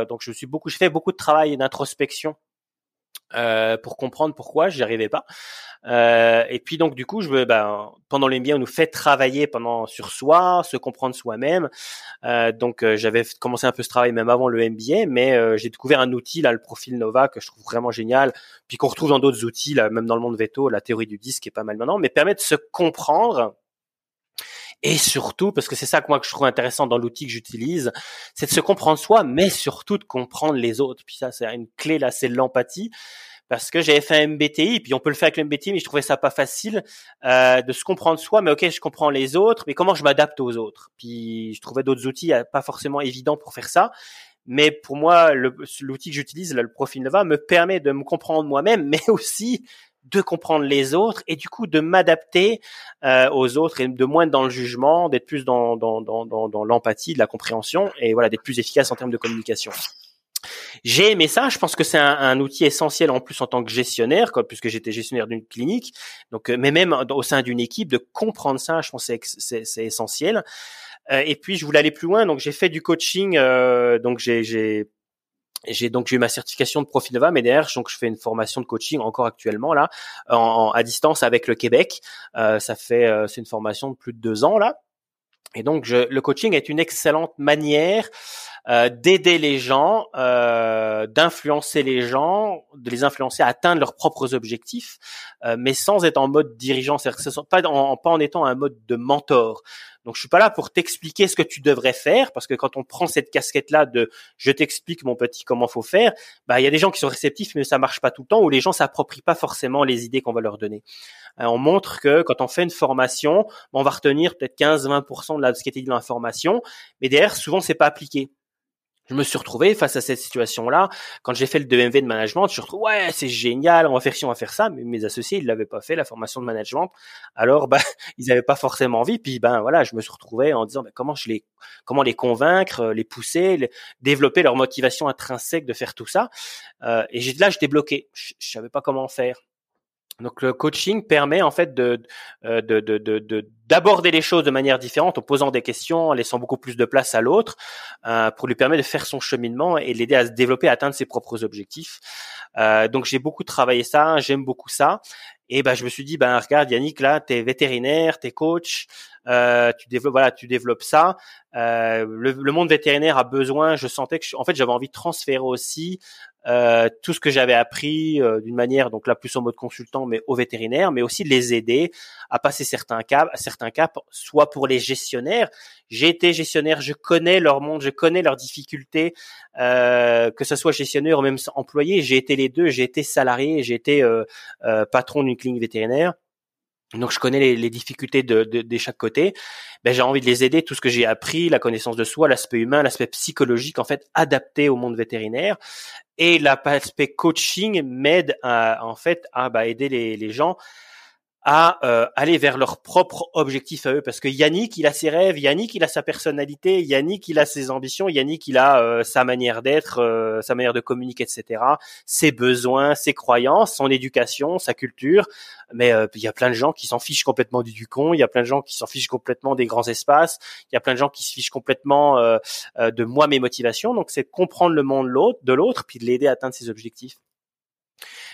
Donc je me suis beaucoup, j'ai fait beaucoup de travail d'introspection euh, pour comprendre pourquoi j'y arrivais pas. Euh, et puis donc du coup, je veux, ben, pendant les on nous fait travailler pendant sur soi, se comprendre soi-même. Euh, donc euh, j'avais commencé un peu ce travail même avant le MBA, mais euh, j'ai découvert un outil là, le profil Nova que je trouve vraiment génial, puis qu'on retrouve dans d'autres outils, là, même dans le monde veto, la théorie du disque est pas mal maintenant, mais permet de se comprendre et surtout, parce que c'est ça que moi que je trouve intéressant dans l'outil que j'utilise, c'est de se comprendre soi, mais surtout de comprendre les autres. Puis ça, c'est une clé là, c'est l'empathie. Parce que j'avais fait un MBTI, puis on peut le faire avec le MBTI, mais je trouvais ça pas facile euh, de se comprendre soi. Mais ok, je comprends les autres, mais comment je m'adapte aux autres? Puis je trouvais d'autres outils euh, pas forcément évidents pour faire ça. Mais pour moi, l'outil que j'utilise, le profil Nova, me permet de me comprendre moi-même, mais aussi de comprendre les autres et du coup de m'adapter euh, aux autres et de moins dans le jugement, d'être plus dans, dans, dans, dans, l'empathie, de la compréhension et voilà d'être plus efficace en termes de communication. J'ai aimé ça. Je pense que c'est un, outil essentiel en plus en tant que gestionnaire, quoi, puisque j'étais gestionnaire d'une clinique. Donc, euh, mais même au sein d'une équipe, de comprendre ça, je pense que c'est essentiel. Euh, et puis, je voulais aller plus loin. Donc, j'ai fait du coaching. donc, j'ai j'ai donc eu ma certification de profil Nova, mais derrière, donc je fais une formation de coaching encore actuellement là, en, à distance avec le Québec. Euh, ça fait, euh, c'est une formation de plus de deux ans là. Et donc, je, le coaching est une excellente manière euh, d'aider les gens, euh, d'influencer les gens, de les influencer à atteindre leurs propres objectifs, euh, mais sans être en mode dirigeant, c'est-à-dire pas en, pas en étant un mode de mentor. Donc je suis pas là pour t'expliquer ce que tu devrais faire parce que quand on prend cette casquette là de je t'explique mon petit comment faut faire, bah il y a des gens qui sont réceptifs mais ça marche pas tout le temps ou les gens s'approprient pas forcément les idées qu'on va leur donner. Euh, on montre que quand on fait une formation, on va retenir peut-être 15-20% de la ce qui était dit dans l'information, mais derrière souvent c'est pas appliqué je me suis retrouvé face à cette situation-là. Quand j'ai fait le 2MV de management, je me suis retrouvé, ouais, c'est génial, on va faire ci, on va faire ça. Mais mes associés, ils l'avaient pas fait, la formation de management. Alors, bah, ils avaient pas forcément envie. Puis, ben, voilà, je me suis retrouvé en disant, ben, comment je les, comment les convaincre, les pousser, développer leur motivation intrinsèque de faire tout ça. Euh, et là, j'étais bloqué. Je, je savais pas comment faire. Donc le coaching permet en fait de euh, de, d'aborder les choses de manière différente en posant des questions, en laissant beaucoup plus de place à l'autre euh, pour lui permettre de faire son cheminement et l'aider à se développer, à atteindre ses propres objectifs. Euh, donc j'ai beaucoup travaillé ça, j'aime beaucoup ça. Et ben je me suis dit ben regarde Yannick là t'es vétérinaire, t'es coach, euh, tu développes voilà tu développes ça. Euh, le, le, monde vétérinaire a besoin. Je sentais que en fait j'avais envie de transférer aussi euh, tout ce que j'avais appris euh, d'une manière, donc là plus en mode consultant, mais au vétérinaire, mais aussi de les aider à passer certains caps, certains caps, soit pour les gestionnaires. J'ai été gestionnaire, je connais leur monde, je connais leurs difficultés, euh, que ce soit gestionnaire ou même employé. J'ai été les deux, j'ai été salarié, j'ai été patron d'une clinique vétérinaire. Donc je connais les, difficultés de, de, chaque côté. Ben, j'ai envie de les aider, tout ce que j'ai appris, la connaissance de soi, l'aspect humain, l'aspect psychologique, en fait, adapté au monde vétérinaire. Et l'aspect coaching m'aide à, en fait, à bah, aider les, les gens à euh, aller vers leur propre objectif à eux parce que Yannick il a ses rêves, Yannick il a sa personnalité, Yannick il a ses ambitions, Yannick il a euh, sa manière d'être, euh, sa manière de communiquer, etc. Ses besoins, ses croyances, son éducation, sa culture. Mais il y a plein de gens qui s'en fichent complètement du Ducon, il y a plein de gens qui s'en fichent complètement des grands espaces, il y a plein de gens qui se fichent complètement de moi mes motivations. Donc c'est comprendre le monde de l'autre puis de l'aider à atteindre ses objectifs.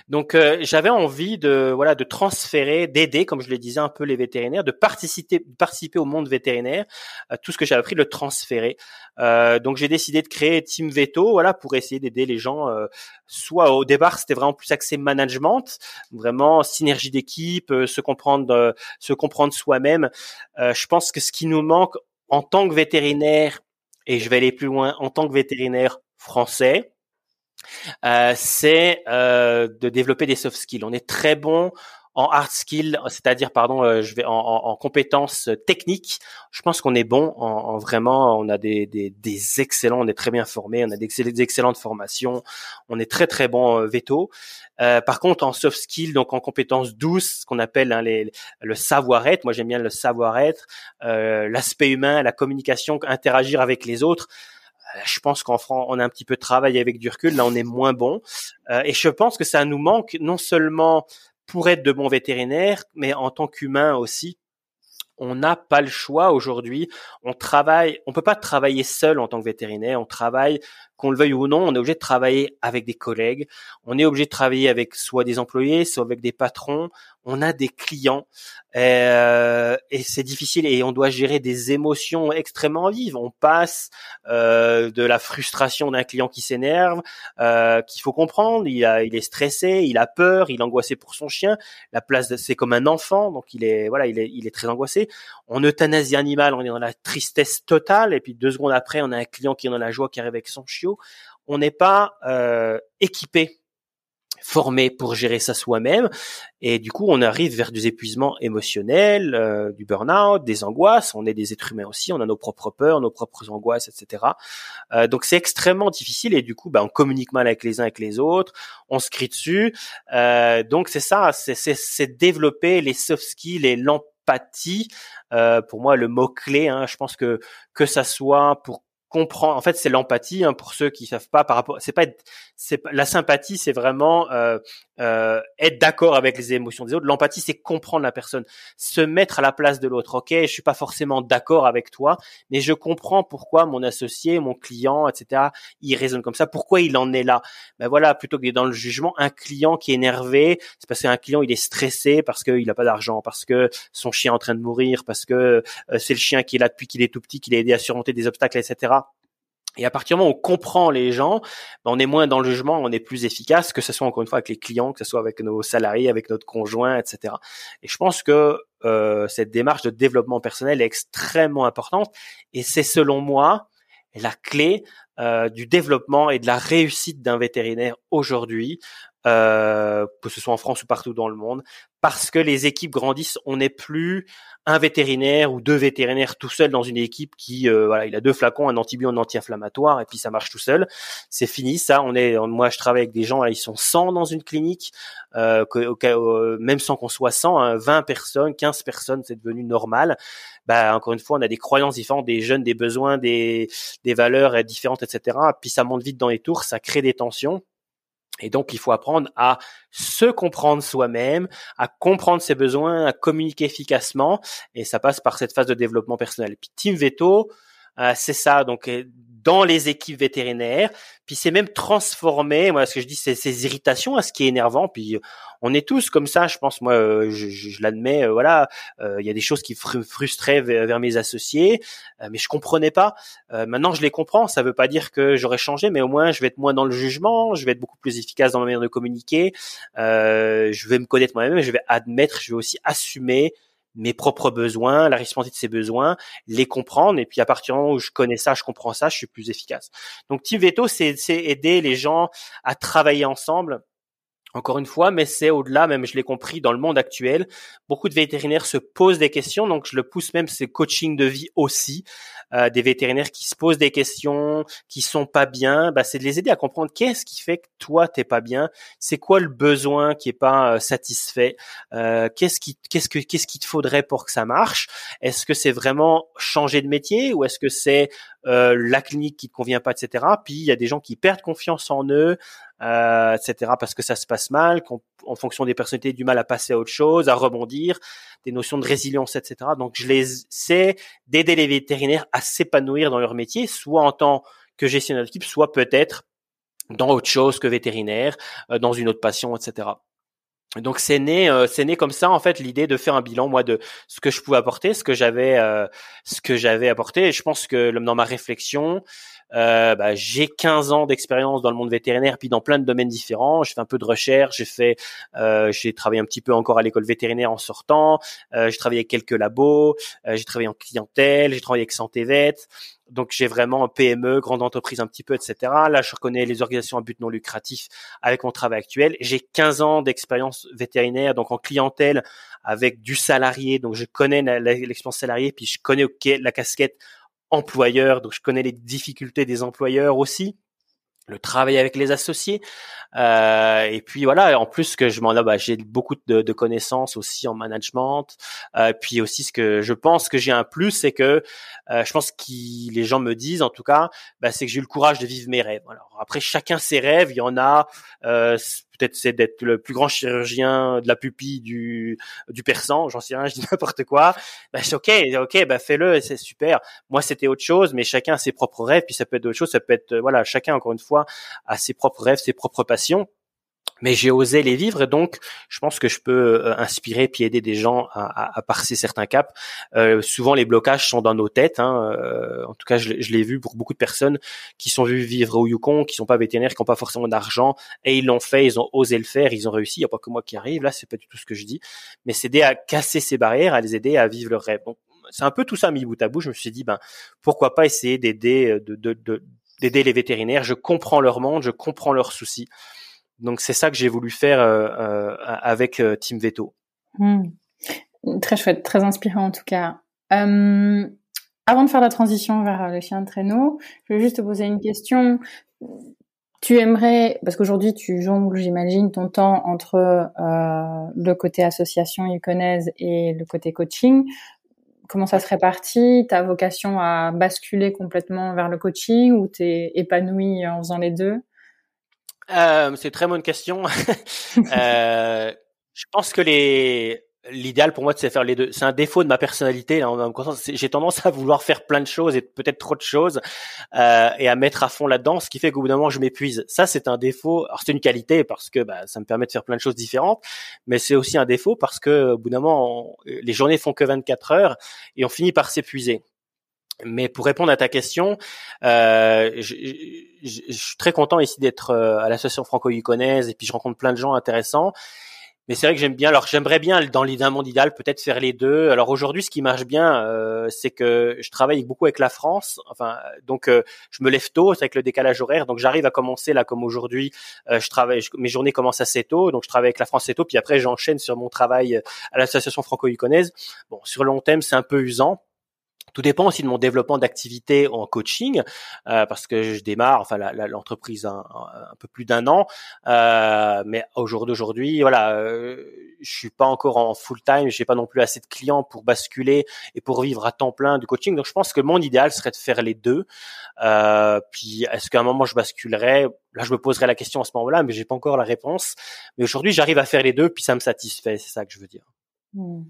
Donc euh, j'avais envie de voilà de transférer, d'aider, comme je le disais un peu les vétérinaires, de participer participer au monde vétérinaire, euh, tout ce que j'ai appris, le transférer. Euh, donc j'ai décidé de créer Team Veto, voilà, pour essayer d'aider les gens. soit au départ c'était vraiment plus axé management, vraiment synergie d'équipe, se comprendre, se comprendre soi-même. je pense que ce qui nous manque en tant que vétérinaire, et je vais aller plus loin, en tant que vétérinaire français, euh, c'est euh, de développer des soft skills. On est très bon en hard skills, c'est-à-dire pardon, euh, je vais en, en, compétences techniques. Je pense qu'on est bon en, en, vraiment, on a des, des, des, excellents, on est très bien formés, on a des, excellentes formations, on est très très bon euh, veto. Euh, par contre, en soft skills, donc en compétences douces, ce qu'on appelle hein, les, le savoir-être. Moi, j'aime bien le savoir-être, euh, l'aspect humain, la communication, interagir avec les autres. Euh, je pense qu'en France, on a un petit peu de travail avec du recul. Là, on est moins bon. Euh, et je pense que ça nous manque non seulement pour être de bons vétérinaires, mais en tant qu'humains aussi. On n'a pas le choix aujourd'hui. On travaille, on peut pas travailler seul en tant que vétérinaire. On travaille, qu'on le veuille ou non, on est obligé de travailler avec des collègues. On est obligé de travailler avec soit des employés, soit avec des patrons on a des clients euh, et c'est difficile et on doit gérer des émotions extrêmement vives. On passe euh, de la frustration d'un client qui s'énerve, euh, qu'il faut comprendre, il, a, il est stressé, il a peur, il est angoissé pour son chien. La place, c'est comme un enfant, donc il est voilà, il est, il est très angoissé. On euthanasie animal, on est dans la tristesse totale et puis deux secondes après, on a un client qui est dans la joie, qui arrive avec son chiot. On n'est pas équipé formé pour gérer ça soi-même. Et du coup, on arrive vers des épuisements émotionnels, euh, du burn-out, des angoisses. On est des êtres humains aussi, on a nos propres peurs, nos propres angoisses, etc. Euh, donc c'est extrêmement difficile et du coup, bah, on communique mal avec les uns avec les autres, on se crie dessus. Euh, donc c'est ça, c'est développer les soft skills et l'empathie. pour moi, le mot clé. Hein, je pense que que ça soit pour comprend. En fait, c'est l'empathie hein, pour ceux qui savent pas par rapport. C'est pas, c'est la sympathie, c'est vraiment euh, euh, être d'accord avec les émotions des autres. L'empathie, c'est comprendre la personne, se mettre à la place de l'autre. Ok, je suis pas forcément d'accord avec toi, mais je comprends pourquoi mon associé, mon client, etc. Il raisonne comme ça. Pourquoi il en est là? Ben voilà, plutôt que dans le jugement, un client qui est énervé, c'est parce qu'un client il est stressé parce qu'il a pas d'argent, parce que son chien est en train de mourir, parce que euh, c'est le chien qui est là depuis qu'il est tout petit, qu'il a aidé à surmonter des obstacles, etc. Et à partir du moment où on comprend les gens, ben, on est moins dans le jugement, on est plus efficace, que ce soit encore une fois avec les clients, que ce soit avec nos salariés, avec notre conjoint, etc. Et je pense que euh, cette démarche de développement personnel est extrêmement importante, et c'est selon moi la clé euh, du développement et de la réussite d'un vétérinaire aujourd'hui, euh, que ce soit en France ou partout dans le monde, parce que les équipes grandissent. On n'est plus un vétérinaire ou deux vétérinaires tout seul dans une équipe qui, euh, voilà, il a deux flacons, un antibiotique, un anti-inflammatoire, et puis ça marche tout seul. C'est fini, ça. On est, moi, je travaille avec des gens, là, ils sont 100 dans une clinique, euh, euh même sans qu'on soit 100, 20 hein, personnes, 15 personnes, c'est devenu normal. Bah, encore une fois, on a des croyances différentes, des jeunes, des besoins, des, des valeurs différentes, etc. Puis ça monte vite dans les tours, ça crée des tensions. Et donc, il faut apprendre à se comprendre soi-même, à comprendre ses besoins, à communiquer efficacement. Et ça passe par cette phase de développement personnel. Et puis, Team Veto, euh, c'est ça. Donc, euh, dans les équipes vétérinaires. Puis c'est même transformé, moi ce que je dis, c'est ces irritations, à ce qui est énervant. Puis on est tous comme ça, je pense. Moi, euh, je, je, l'admets. Euh, voilà, euh, il y a des choses qui frustraient vers, mes associés, mais je comprenais pas. maintenant, je les comprends. Ça veut pas dire que j'aurais changé, mais au moins je vais être moins dans le jugement. Je vais être beaucoup plus efficace dans ma manière de communiquer. je vais me connaître moi-même. Je vais admettre. Je vais aussi assumer mes propres besoins, la responsabilité de ces besoins, les comprendre, et puis à partir du moment où je connais ça, je comprends ça, je suis plus efficace. Donc Team Veto, c'est aider les gens à travailler ensemble encore une fois, mais c'est au-delà, même je l'ai compris, dans le monde actuel, beaucoup de vétérinaires se posent des questions, donc je le pousse même, c'est coaching de vie aussi. euh, des vétérinaires qui se posent des questions, qui sont pas bien, bah, c'est de les aider à comprendre qu'est-ce qui fait que toi t'es pas bien, c'est quoi le besoin qui est pas euh, satisfait, euh, qu'est-ce qui qu'est-ce que qu'est-ce qu'il te faudrait pour que ça marche, est-ce que c'est vraiment changer de métier ou est-ce que c'est euh, la clinique qui te convient pas, etc. Puis il y a des gens qui perdent confiance en eux, euh, etc. Parce que ça se passe mal, qu'en fonction des personnalités, du mal à passer à autre chose, à rebondir, des notions de résilience, etc. Donc je les sais d'aider les vétérinaires à s'épanouir dans leur métier, soit en tant que gestionnaire d'équipe, soit peut-être dans autre chose que vétérinaire, euh, dans une autre passion, etc. Donc c'est né, euh, c'est né comme ça en fait l'idée de faire un bilan moi de ce que je pouvais apporter, ce que j'avais, euh, ce que j'avais apporté. Et je pense que dans ma réflexion, euh, bah, j'ai 15 ans d'expérience dans le monde vétérinaire, puis dans plein de domaines différents. J'ai fait un peu de recherche, j'ai fait, euh, j'ai travaillé un petit peu encore à l'école vétérinaire en sortant. Euh, j'ai travaillé avec quelques labos, j'ai travaillé en clientèle, j'ai travaillé avec Santé. Donc j'ai vraiment un PME, grande entreprise un petit peu, etc. Là, je reconnais les organisations à but non lucratif avec mon travail actuel. J'ai 15 ans d'expérience vétérinaire, donc en clientèle avec du salarié. Donc je connais l'expérience salariée, puis je connais la casquette employeur, donc je connais les difficultés des employeurs aussi le travail avec les associés euh, et puis voilà en plus que je m'en bah, j'ai beaucoup de, connaissances aussi en management euh, puis aussi ce que je pense que j'ai un plus c'est que euh, je pense que les gens me disent en tout cas bah, c'est que j'ai eu le courage de vivre mes rêves. Alors après chacun ses rêves il y en a euh, c'est d'être le plus grand chirurgien de la pupille du du persan, j'en sais rien, je dis n'importe quoi. Bah, c'est ok, ok, bah fais-le, c'est super. Moi, c'était autre chose, mais chacun a ses propres rêves, puis ça peut être autre chose, ça peut être voilà, chacun encore une fois a ses propres rêves, ses propres passions mais j'ai osé les vivre et donc je pense que je peux euh, inspirer puis aider des gens à, à, passer certains caps. Euh, souvent les blocages sont dans nos têtes. Hein. Euh, en tout cas, je, l'ai vu pour beaucoup de personnes qui sont vues vivre au Yukon, qui sont pas vétérinaires, qui n'ont pas forcément d'argent et ils l'ont fait, ils ont osé le faire, ils ont réussi. Il n'y a pas que moi qui arrive là, c'est pas du tout ce que je dis, mais c'est aider à casser ces barrières, à les aider à vivre leur rêve. C'est un peu tout ça mis bout à bout. Je me suis dit ben pourquoi pas essayer d'aider de, de, d'aider les vétérinaires. Je comprends leur monde, je comprends leurs soucis. Donc c'est ça que j'ai voulu faire euh, euh, avec euh, Team Veto. Hmm. Très chouette, très inspirant en tout cas. avant de faire la transition vers le chien de traîneau, je vais juste te poser une question. Tu aimerais, parce qu'aujourd'hui tu jongles, j'imagine, ton temps entre le côté association iconaise et le côté coaching. Comment ça se répartit Ta vocation à basculer complètement vers le coaching ou t'es épanoui en faisant les deux? Euh, c'est une très bonne question. euh, je pense que les l'idéal pour moi c'est faire les deux. C'est un défaut de ma personnalité. J'ai tendance à vouloir faire plein de choses et peut-être trop de choses euh, et à mettre à fond là-dedans, ce qui fait qu'au bout d'un moment je m'épuise. Ça c'est un défaut. Alors c'est une qualité parce que bah, ça me permet de faire plein de choses différentes, mais c'est aussi un défaut parce que au bout d'un moment les journées font que 24 heures et on finit par s'épuiser. Mais pour répondre à ta question, euh, je, je, suis très content ici d'être euh, à l'association franco-yukonaise et puis je rencontre plein de gens intéressants. Mais c'est vrai que j'aime bien. Alors j'aimerais bien dans d'un monde idéal peut-être faire les deux. Alors aujourd'hui, ce qui marche bien, euh, c'est que je travaille beaucoup avec la France. Enfin, donc euh, je me lève tôt, c'est avec le décalage horaire. Donc j'arrive à commencer là comme aujourd'hui. je travaille, mes journées commencent assez tôt, donc je travaille avec la France assez tôt. Puis après, j'enchaîne sur mon travail à l'association franco-yukonaise. Bon, sur long terme, c'est un peu usant tout dépend aussi de mon développement d'activité en coaching, euh, parce que je démarre, enfin l'entreprise un, un, peu plus d'un an, euh, mais au jour d'aujourd'hui, voilà, euh, je suis pas encore en full time, j'ai pas non plus assez de clients pour basculer et pour vivre à temps plein du coaching. Donc je pense que mon idéal serait de faire les deux. Euh, puis est-ce qu'à un moment je basculerai Là, je me poserai la question à ce moment-là, mais j'ai pas encore la réponse. Mais aujourd'hui, j'arrive à faire les deux, puis ça me satisfait. C'est ça que je veux dire. Hmm.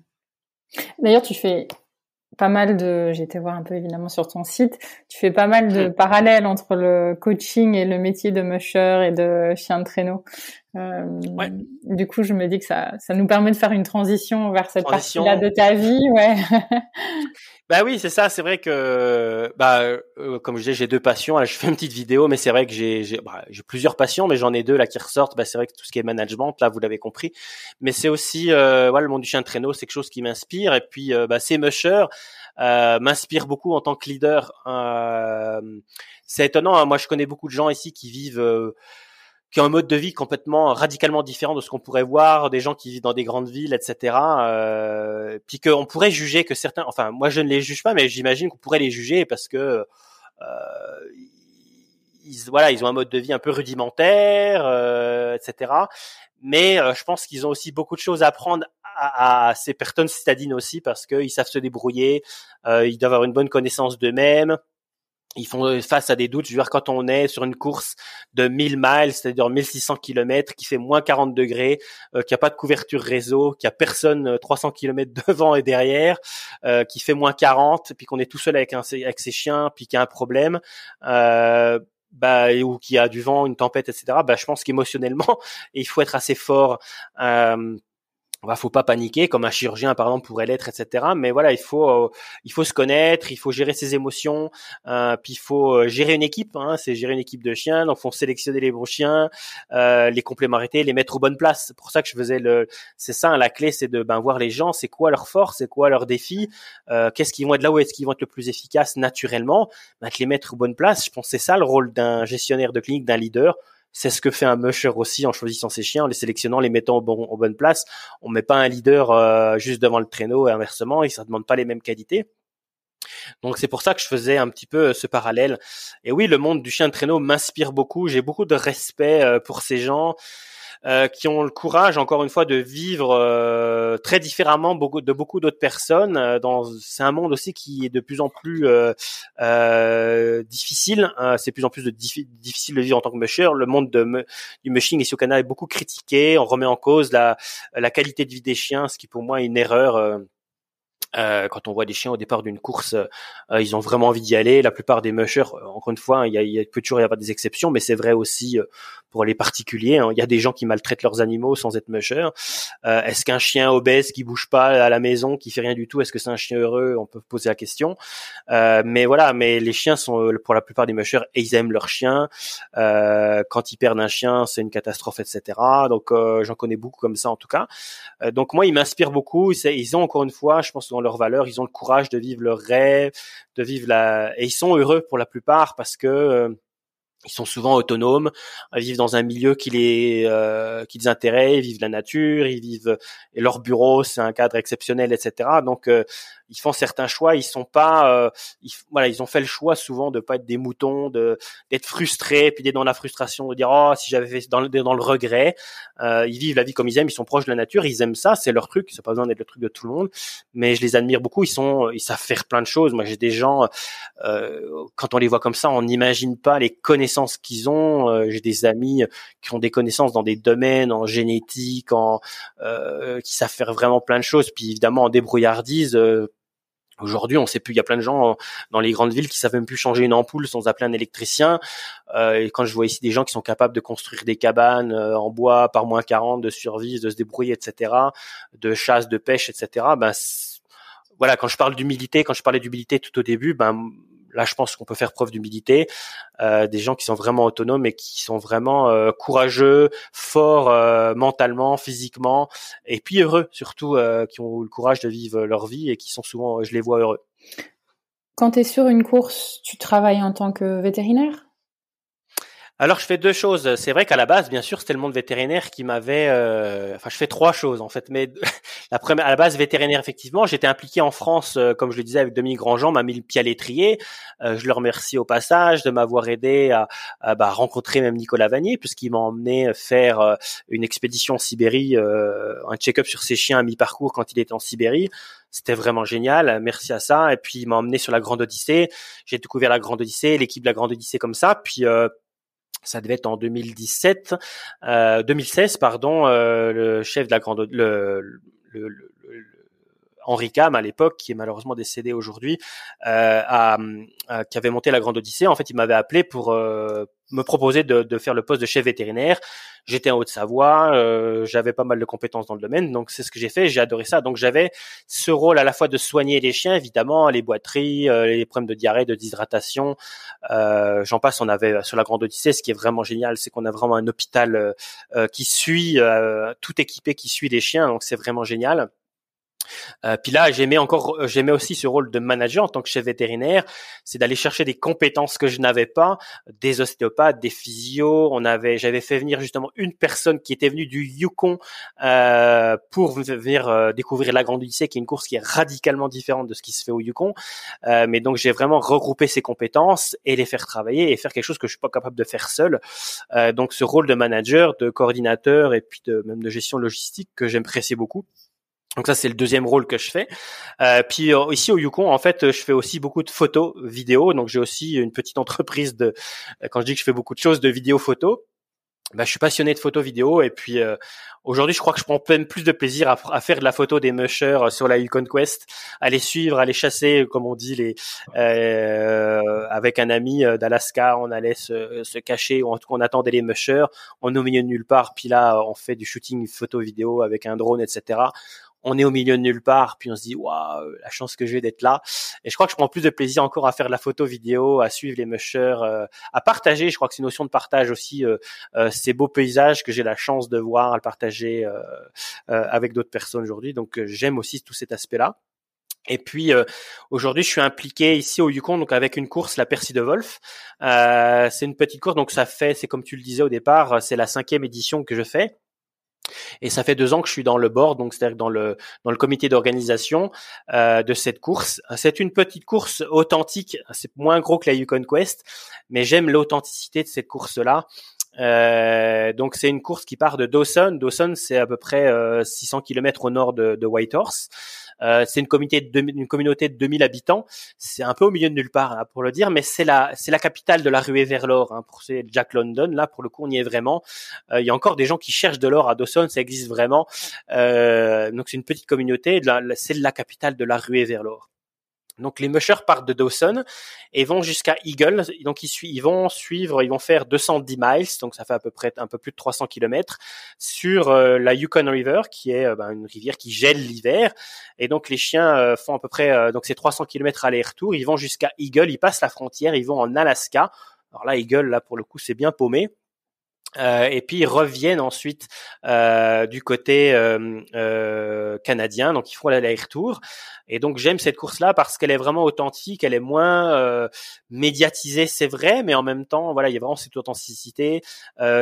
D'ailleurs, tu fais pas mal de, j'ai été voir un peu évidemment sur ton site, tu fais pas mal de parallèles entre le coaching et le métier de musher et de chien de traîneau. Euh, ouais. Du coup, je me dis que ça, ça nous permet de faire une transition vers cette partie-là de ta vie, ouais. bah oui, c'est ça. C'est vrai que, bah, euh, comme je disais, j'ai deux passions. Là, je fais une petite vidéo, mais c'est vrai que j'ai, j'ai, bah, j'ai plusieurs passions, mais j'en ai deux là qui ressortent. Bah, c'est vrai que tout ce qui est management, là, vous l'avez compris. Mais c'est aussi, euh, voilà, le monde du chien de traîneau, c'est quelque chose qui m'inspire. Et puis, euh, bah, ces mushers euh, m'inspirent beaucoup en tant que leader. C'est étonnant. Hein. Moi, je connais beaucoup de gens ici qui vivent qui ont un mode de vie complètement radicalement différent de ce qu'on pourrait voir, des gens qui vivent dans des grandes villes, etc. Euh, puis qu'on pourrait juger que certains, enfin moi je ne les juge pas, mais j'imagine qu'on pourrait les juger parce que euh, ils, voilà, ils ont un mode de vie un peu rudimentaire, euh, etc. Mais euh, je pense qu'ils ont aussi beaucoup de choses à apprendre à, à ces personnes citadines aussi parce qu'ils savent se débrouiller, euh, ils doivent avoir une bonne connaissance d'eux-mêmes ils font face à des doutes. Je veux dire, quand on est sur une course de 1000 miles, c'est-à-dire 1600 km, qui fait moins 40 degrés, euh, qui a pas de couverture réseau, qui a personne 300 euh, km devant et derrière, euh, qui fait moins 40, puis qu'on est tout seul avec, un, avec ses chiens, puis qu'il y a un problème, euh, bah, ou qu'il y a du vent, une tempête, etc. Bah, je pense qu'émotionnellement, il faut être assez fort. Bah, faut pas paniquer comme un chirurgien par exemple pourrait l'être, etc. Mais voilà, il faut euh, il faut se connaître, il faut gérer ses émotions, euh, puis il faut euh, gérer une équipe. Hein, c'est gérer une équipe de chiens, donc faut sélectionner les bons chiens, euh, les complémenter, les mettre aux bonnes places. C'est pour ça que je faisais le, c'est ça hein, la clé, c'est de ben voir les gens, c'est quoi leur force, c'est quoi leurs défis, euh, qu'est-ce qu'ils vont être là où est-ce qu'ils vont être le plus efficaces naturellement, ben, les mettre aux bonnes places. Je pense c'est ça le rôle d'un gestionnaire de clinique, d'un leader c'est ce que fait un musher aussi en choisissant ses chiens, en les sélectionnant, les mettant au bon, aux bonnes places. On met pas un leader euh, juste devant le traîneau et inversement, et ça demande pas les mêmes qualités. Donc c'est pour ça que je faisais un petit peu euh, ce parallèle. Et oui, le monde du chien de traîneau m'inspire beaucoup. J'ai beaucoup de respect euh, pour ces gens. Euh, qui ont le courage, encore une fois, de vivre euh, très différemment de beaucoup d'autres personnes. Euh, dans, c'est un monde aussi qui est de plus en plus difficile. c'est de plus en plus difficile de vivre en tant que musher. Le monde de, du mushing ici au Canada est beaucoup critiqué. On remet en cause la, la qualité de vie des chiens, ce qui pour moi est une erreur. Euh, quand on voit des chiens au départ d'une course, euh, ils ont vraiment envie d'y aller. La plupart des mushers, encore une fois, il, y a, il peut toujours y avoir des exceptions, mais c'est vrai aussi pour les particuliers. Hein. Il y a des gens qui maltraitent leurs animaux sans être musher. Euh, est-ce qu'un chien obèse qui bouge pas à la maison, qui fait rien du tout, est-ce que c'est un chien heureux? On peut poser la question. Euh, mais voilà, mais les chiens sont euh, pour la plupart des mushers ils aiment leurs chiens. Euh, quand ils perdent un chien, c'est une catastrophe, etc. Donc euh, j'en connais beaucoup comme ça en tout cas. Euh, donc moi, ils m'inspirent beaucoup. Ils ont encore une fois, je pense dans leurs valeurs, ils ont le courage de vivre leur rêve, de vivre la et ils sont heureux pour la plupart parce que ils sont souvent autonomes, ils vivent dans un milieu qui les euh, qui les intéresse, ils vivent la nature, ils vivent et leur bureau c'est un cadre exceptionnel, etc. Donc euh, ils font certains choix, ils sont pas, euh, ils, voilà, ils ont fait le choix souvent de pas être des moutons, de d'être frustrés, puis d'être dans la frustration, de dire oh si j'avais fait dans le dans le regret. Euh, ils vivent la vie comme ils aiment, ils sont proches de la nature, ils aiment ça, c'est leur truc, c'est pas besoin d'être le truc de tout le monde, mais je les admire beaucoup, ils sont, ils savent faire plein de choses. Moi j'ai des gens, euh, quand on les voit comme ça, on n'imagine pas les connaissances qu'ils ont. Euh, j'ai des amis qui ont des connaissances dans des domaines en génétique, en euh, qui savent faire vraiment plein de choses, puis évidemment en débrouillardise Aujourd'hui, on sait plus. Il y a plein de gens dans les grandes villes qui savent même plus changer une ampoule sans appeler un électricien. Euh, et quand je vois ici des gens qui sont capables de construire des cabanes euh, en bois par moins 40, de survie, de se débrouiller, etc., de chasse, de pêche, etc. Ben voilà, quand je parle d'humilité, quand je parlais d'humilité tout au début, ben là, je pense qu'on peut faire preuve d'humilité. Euh, des gens qui sont vraiment autonomes et qui sont vraiment euh, courageux, forts euh, mentalement, physiquement, et puis heureux surtout, qui ont le courage de vivre leur vie et qui sont souvent, je les vois heureux. Quand tu es sur une course, tu travailles en tant que vétérinaire? Alors je fais deux choses. C'est vrai qu'à la base, bien sûr, c'était le monde vétérinaire qui m'avait. Euh... Enfin, je fais trois choses en fait. Mais la première, à la base, vétérinaire effectivement, j'étais impliqué en France, euh, comme je le disais avec Dominique Grandjean, m'a mis le pied à l'étrier. Euh, je le remercie au passage de m'avoir aidé à, bah, rencontrer même Nicolas Vanier, puisqu'il m'a emmené faire euh, une expédition en Sibérie, un check-up sur ses chiens à mi-parcours quand il était en Sibérie. C'était vraiment génial. Merci à ça. Et puis il m'a emmené sur la Grande Odyssée. J'ai découvert la Grande Odyssée, l'équipe de la Grande Odyssée comme ça. Puis ça devait être en 2017, euh, 2016 pardon, euh, le chef de la grande, le, le, le, Henri Cam à l'époque, qui est malheureusement décédé aujourd'hui, euh, a, euh, qui avait monté la Grande Odyssée. En fait, il m'avait appelé pour euh, me proposer de, faire le poste de chef vétérinaire. J'étais en Haute-Savoie, euh, j'avais pas mal de compétences dans le domaine, donc c'est ce que j'ai fait. J'ai adoré ça. Donc j'avais ce rôle à la fois de soigner les chiens, évidemment, les boiteries, euh, les problèmes de diarrhée, de déshydratation. Euh, J'en passe. On avait sur la Grande Odyssée, ce qui est vraiment génial, c'est qu'on a vraiment un hôpital qui suit, tout équipé, qui suit les chiens. Donc c'est vraiment génial. Euh, puis là, j'aimais encore, euh, j'aimais aussi ce rôle de manager en tant que chef vétérinaire, c'est d'aller chercher des compétences que je n'avais pas, des ostéopathes, des physios. On avait, j'avais fait venir justement une personne qui était venue du Yukon euh, pour venir euh, découvrir la Grande Odyssée, qui est une course qui est radicalement différente de ce qui se fait au Yukon. Euh, mais donc j'ai vraiment regroupé ces compétences et les faire travailler et faire quelque chose que je suis pas capable de faire seul. donc ce rôle de manager, de coordinateur et puis de même de gestion logistique que j'appréciais beaucoup. Donc ça c'est le deuxième rôle que je fais. Euh, puis euh, ici au Yukon en fait je fais aussi beaucoup de photos, vidéos. Donc j'ai aussi une petite entreprise de quand je dis que je fais beaucoup de choses de vidéos photos. Bah, je suis passionné de photos vidéo et puis euh, aujourd'hui je crois que je prends même plus de plaisir à, faire de la photo des mushers euh, sur la Yukon Quest, à les suivre, à les chasser comme on dit les euh, avec un ami d'Alaska, on allait se, se cacher, on, on attendait les mushers, on est au de nulle part, puis là on fait du shooting photo vidéo avec un drone etc on est au milieu de nulle part, puis on se dit waouh, la chance que j'ai d'être là. Et je crois que je prends plus de plaisir encore à faire de la photo vidéo, à suivre les mushers, euh, à partager. Je crois que c'est une notion de partage aussi euh, euh, ces beaux paysages que j'ai la chance de voir, à le partager avec d'autres personnes aujourd'hui. Donc j'aime aussi tout cet aspect-là. Et puis aujourd'hui, je suis impliqué ici au Yukon, donc avec une course, la Percy de Wolf. c'est une petite course, donc ça fait, c'est comme tu le disais au départ, c'est la cinquième édition que je fais. Et ça fait deux ans que je suis dans le board, donc c'est-à-dire dans le dans le comité d'organisation euh, de cette course. C'est une petite course authentique. C'est moins gros que la Yukon Quest, mais j'aime l'authenticité de cette course-là. Euh, donc c'est une course qui part de Dawson. Dawson, c'est à peu près 600 euh, km au nord de, de Whitehorse. Euh, c'est une communauté de une communauté de 2000 habitants. C'est un peu au milieu de nulle part hein, pour le dire, mais c'est la la capitale de la ruée vers l'or. Hein, pour c'est Jack London. Là, pour le coup, on y est vraiment. Euh, il y a encore des gens qui cherchent de l'or à Dawson. Ça existe vraiment. Euh, donc c'est une petite communauté. C'est la capitale de la ruée vers l'or. Donc les mushers partent de Dawson et vont jusqu'à Eagle. Donc ils, ils, vont suivre, ils vont faire 210 miles, donc ça fait à peu près un peu plus de 300 km sur euh, la Yukon River, qui est euh, ben, une rivière qui gèle l'hiver. Et donc les chiens euh, font à peu près donc c'est 300 km aller-retour. Ils vont jusqu'à Eagle, ils passent la frontière, ils vont en Alaska. Alors là, Eagle, là pour le coup, c'est bien paumé. Euh, et puis ils reviennent ensuite euh, du côté euh, euh canadien, donc ils font l'aller-retour. Et donc j'aime cette course-là parce qu'elle est vraiment authentique, elle est moins euh, médiatisée, c'est vrai, mais en même temps, voilà, il y a vraiment cette authenticité.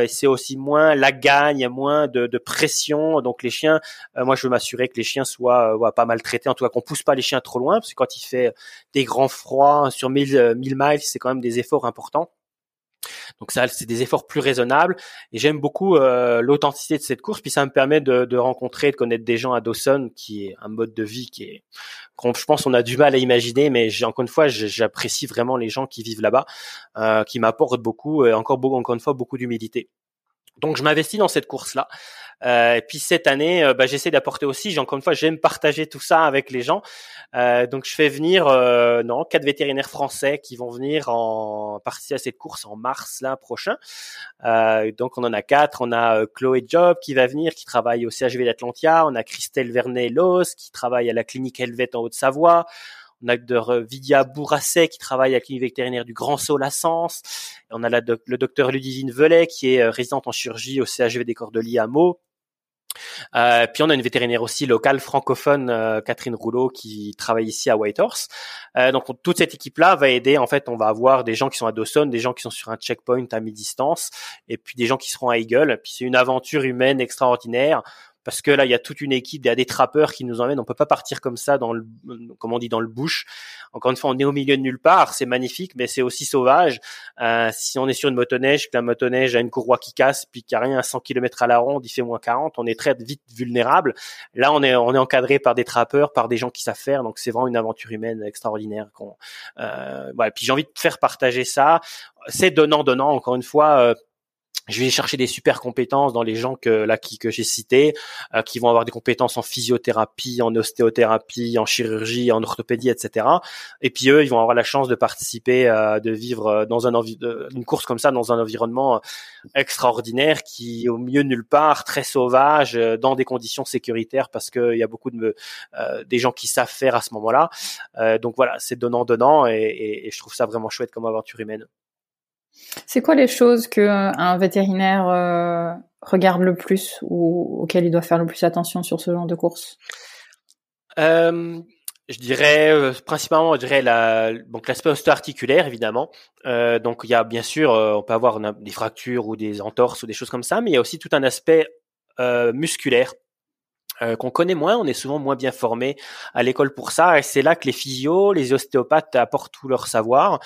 c'est aussi moins la gagne, moins de, de pression. Donc les chiens, moi je veux m'assurer que les chiens soient pas maltraités, en tout cas qu'on pousse pas les chiens trop loin, parce que quand il fait des grands froids sur 1000 1000 miles, c'est quand même des efforts importants. Donc ça, c'est des efforts plus raisonnables. Et j'aime beaucoup euh, l'authenticité de cette course. Puis ça me permet de, de, rencontrer, de connaître des gens à Dawson, qui est un mode de vie qui est, je pense, on a du mal à imaginer. Mais encore une fois, j'apprécie vraiment les gens qui vivent là-bas, euh, qui m'apportent beaucoup et encore beaucoup, encore une fois, beaucoup d'humilité. Donc je m'investis dans cette course-là. Euh, et puis cette année, euh, bah, j'essaie d'apporter aussi. Encore une fois, j'aime partager tout ça avec les gens. Euh, donc je fais venir euh, non quatre vétérinaires français qui vont venir en participer à cette course en mars là prochain. Euh, donc on en a quatre. On a Chloé Job qui va venir, qui travaille au CHV d'Atlantia. On a Christelle Vernet-Los qui travaille à la clinique Helvet en Haute-Savoie. On a de Vidia Bourasset qui travaille à la clinique vétérinaire du Grand Sault à Sens. On a le docteur Ludivine Velay qui est résidente en chirurgie au CHV des Cordeliers à Meaux. Euh, puis on a une vétérinaire aussi locale francophone, euh, Catherine Rouleau, qui travaille ici à Whitehorse. Euh, donc toute cette équipe-là va aider. En fait, on va avoir des gens qui sont à Dawson, des gens qui sont sur un checkpoint à mi-distance, et puis des gens qui seront à Eagle. Puis c'est une aventure humaine extraordinaire parce que là, il y a toute une équipe, il y a des trappeurs qui nous emmènent. On peut pas partir comme ça dans le, comme on dit, dans le bush. Encore une fois, on est au milieu de nulle part. C'est magnifique, mais c'est aussi sauvage. Euh, si on est sur une motoneige, que la motoneige a une courroie qui casse, puis qu'il n'y a rien à 100 km à la ronde, il fait moins 40, on est très vite vulnérable. Là, on est, on est encadré par des trappeurs, par des gens qui savent faire. Donc, c'est vraiment une aventure humaine extraordinaire. Qu'on, euh. Puis j'ai envie de faire partager ça. C'est donnant, donnant. Encore une fois. Euh, je vais chercher des super compétences dans les gens que là qui, que j'ai cités, euh, qui vont avoir des compétences en physiothérapie, en ostéothérapie, en chirurgie, en orthopédie, etc. Et puis eux, ils vont avoir la chance de participer, euh, de vivre euh, dans un une course comme ça dans un environnement extraordinaire, qui est au milieu de nulle part, très sauvage, dans des conditions sécuritaires, parce qu'il y a beaucoup de des gens qui savent faire à ce moment-là. donc voilà, c'est donnant donnant, et, et je trouve ça vraiment chouette comme aventure humaine. C'est quoi les choses que euh, un vétérinaire euh, regarde le plus ou auxquelles il doit faire le plus attention sur ce genre de course? Euh, je dirais principalement, je dirais la, donc l'aspect osteoarticulaire évidemment. Donc il y a bien sûr, on peut avoir des fractures ou des entorses ou des choses comme ça, mais il y a aussi tout un aspect musculaire euh, qu'on connaît moins, on est souvent moins bien formé à l'école pour ça, et c'est là que les physios, les ostéopathes apportent tout leur savoir,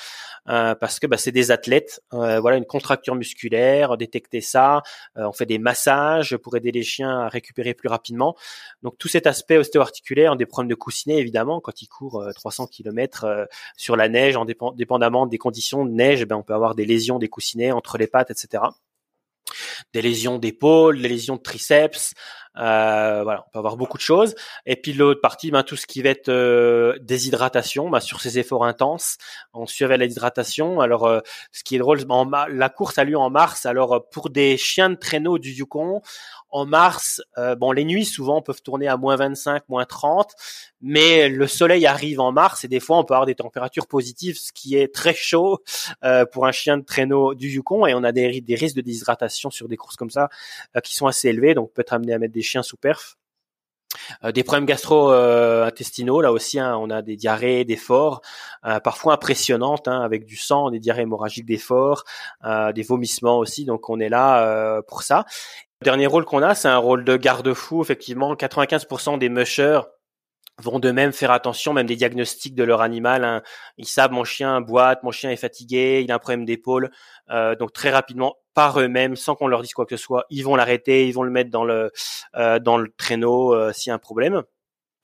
euh, parce que bah, c'est des athlètes. Euh, voilà, une contracture musculaire, détecter ça, on fait des massages pour aider les chiens à récupérer plus rapidement. Donc tout cet aspect ostéo-articulaire, des problèmes de coussinet évidemment, quand ils courent 300 km sur la neige, en dépendamment des conditions de neige, eh ben, on peut avoir des lésions des coussinets entre les pattes, etc des lésions d'épaule, des lésions de triceps, euh, voilà, on peut avoir beaucoup de choses. Et puis l'autre partie, ben, tout ce qui va être euh, déshydratation, ben, sur ces efforts intenses, on surveille la. Alors, euh, ce qui est drôle, la course a lieu en mars. Alors, pour des chiens de traîneau du Yukon, en mars, bon, les nuits souvent peuvent tourner à moins 25, moins 30, mais le soleil arrive en mars et des fois on peut avoir des températures positives, ce qui est très chaud pour un chien de traîneau du Yukon et on a des, risques de déshydratation sur des courses comme ça qui sont assez élevés, donc peut être amené à mettre des chiens sous perf. Euh, des problèmes gastro-intestinaux, là aussi, hein, on a des diarrhées d'effort, euh, parfois impressionnantes, hein, avec du sang, des diarrhées hémorragiques d'effort, euh, des vomissements aussi, donc on est là pour ça. Le dernier rôle qu'on a, c'est un rôle de garde-fou, effectivement, 95% des mushers vont de même faire attention, même des diagnostics de leur animal. Hein. Ils savent mon chien boite, mon chien est fatigué, il a un problème d'épaule. Euh, donc très rapidement, par eux-mêmes, sans qu'on leur dise quoi que ce soit, ils vont l'arrêter, ils vont le mettre dans le euh, dans le traîneau euh, s'il y a un problème.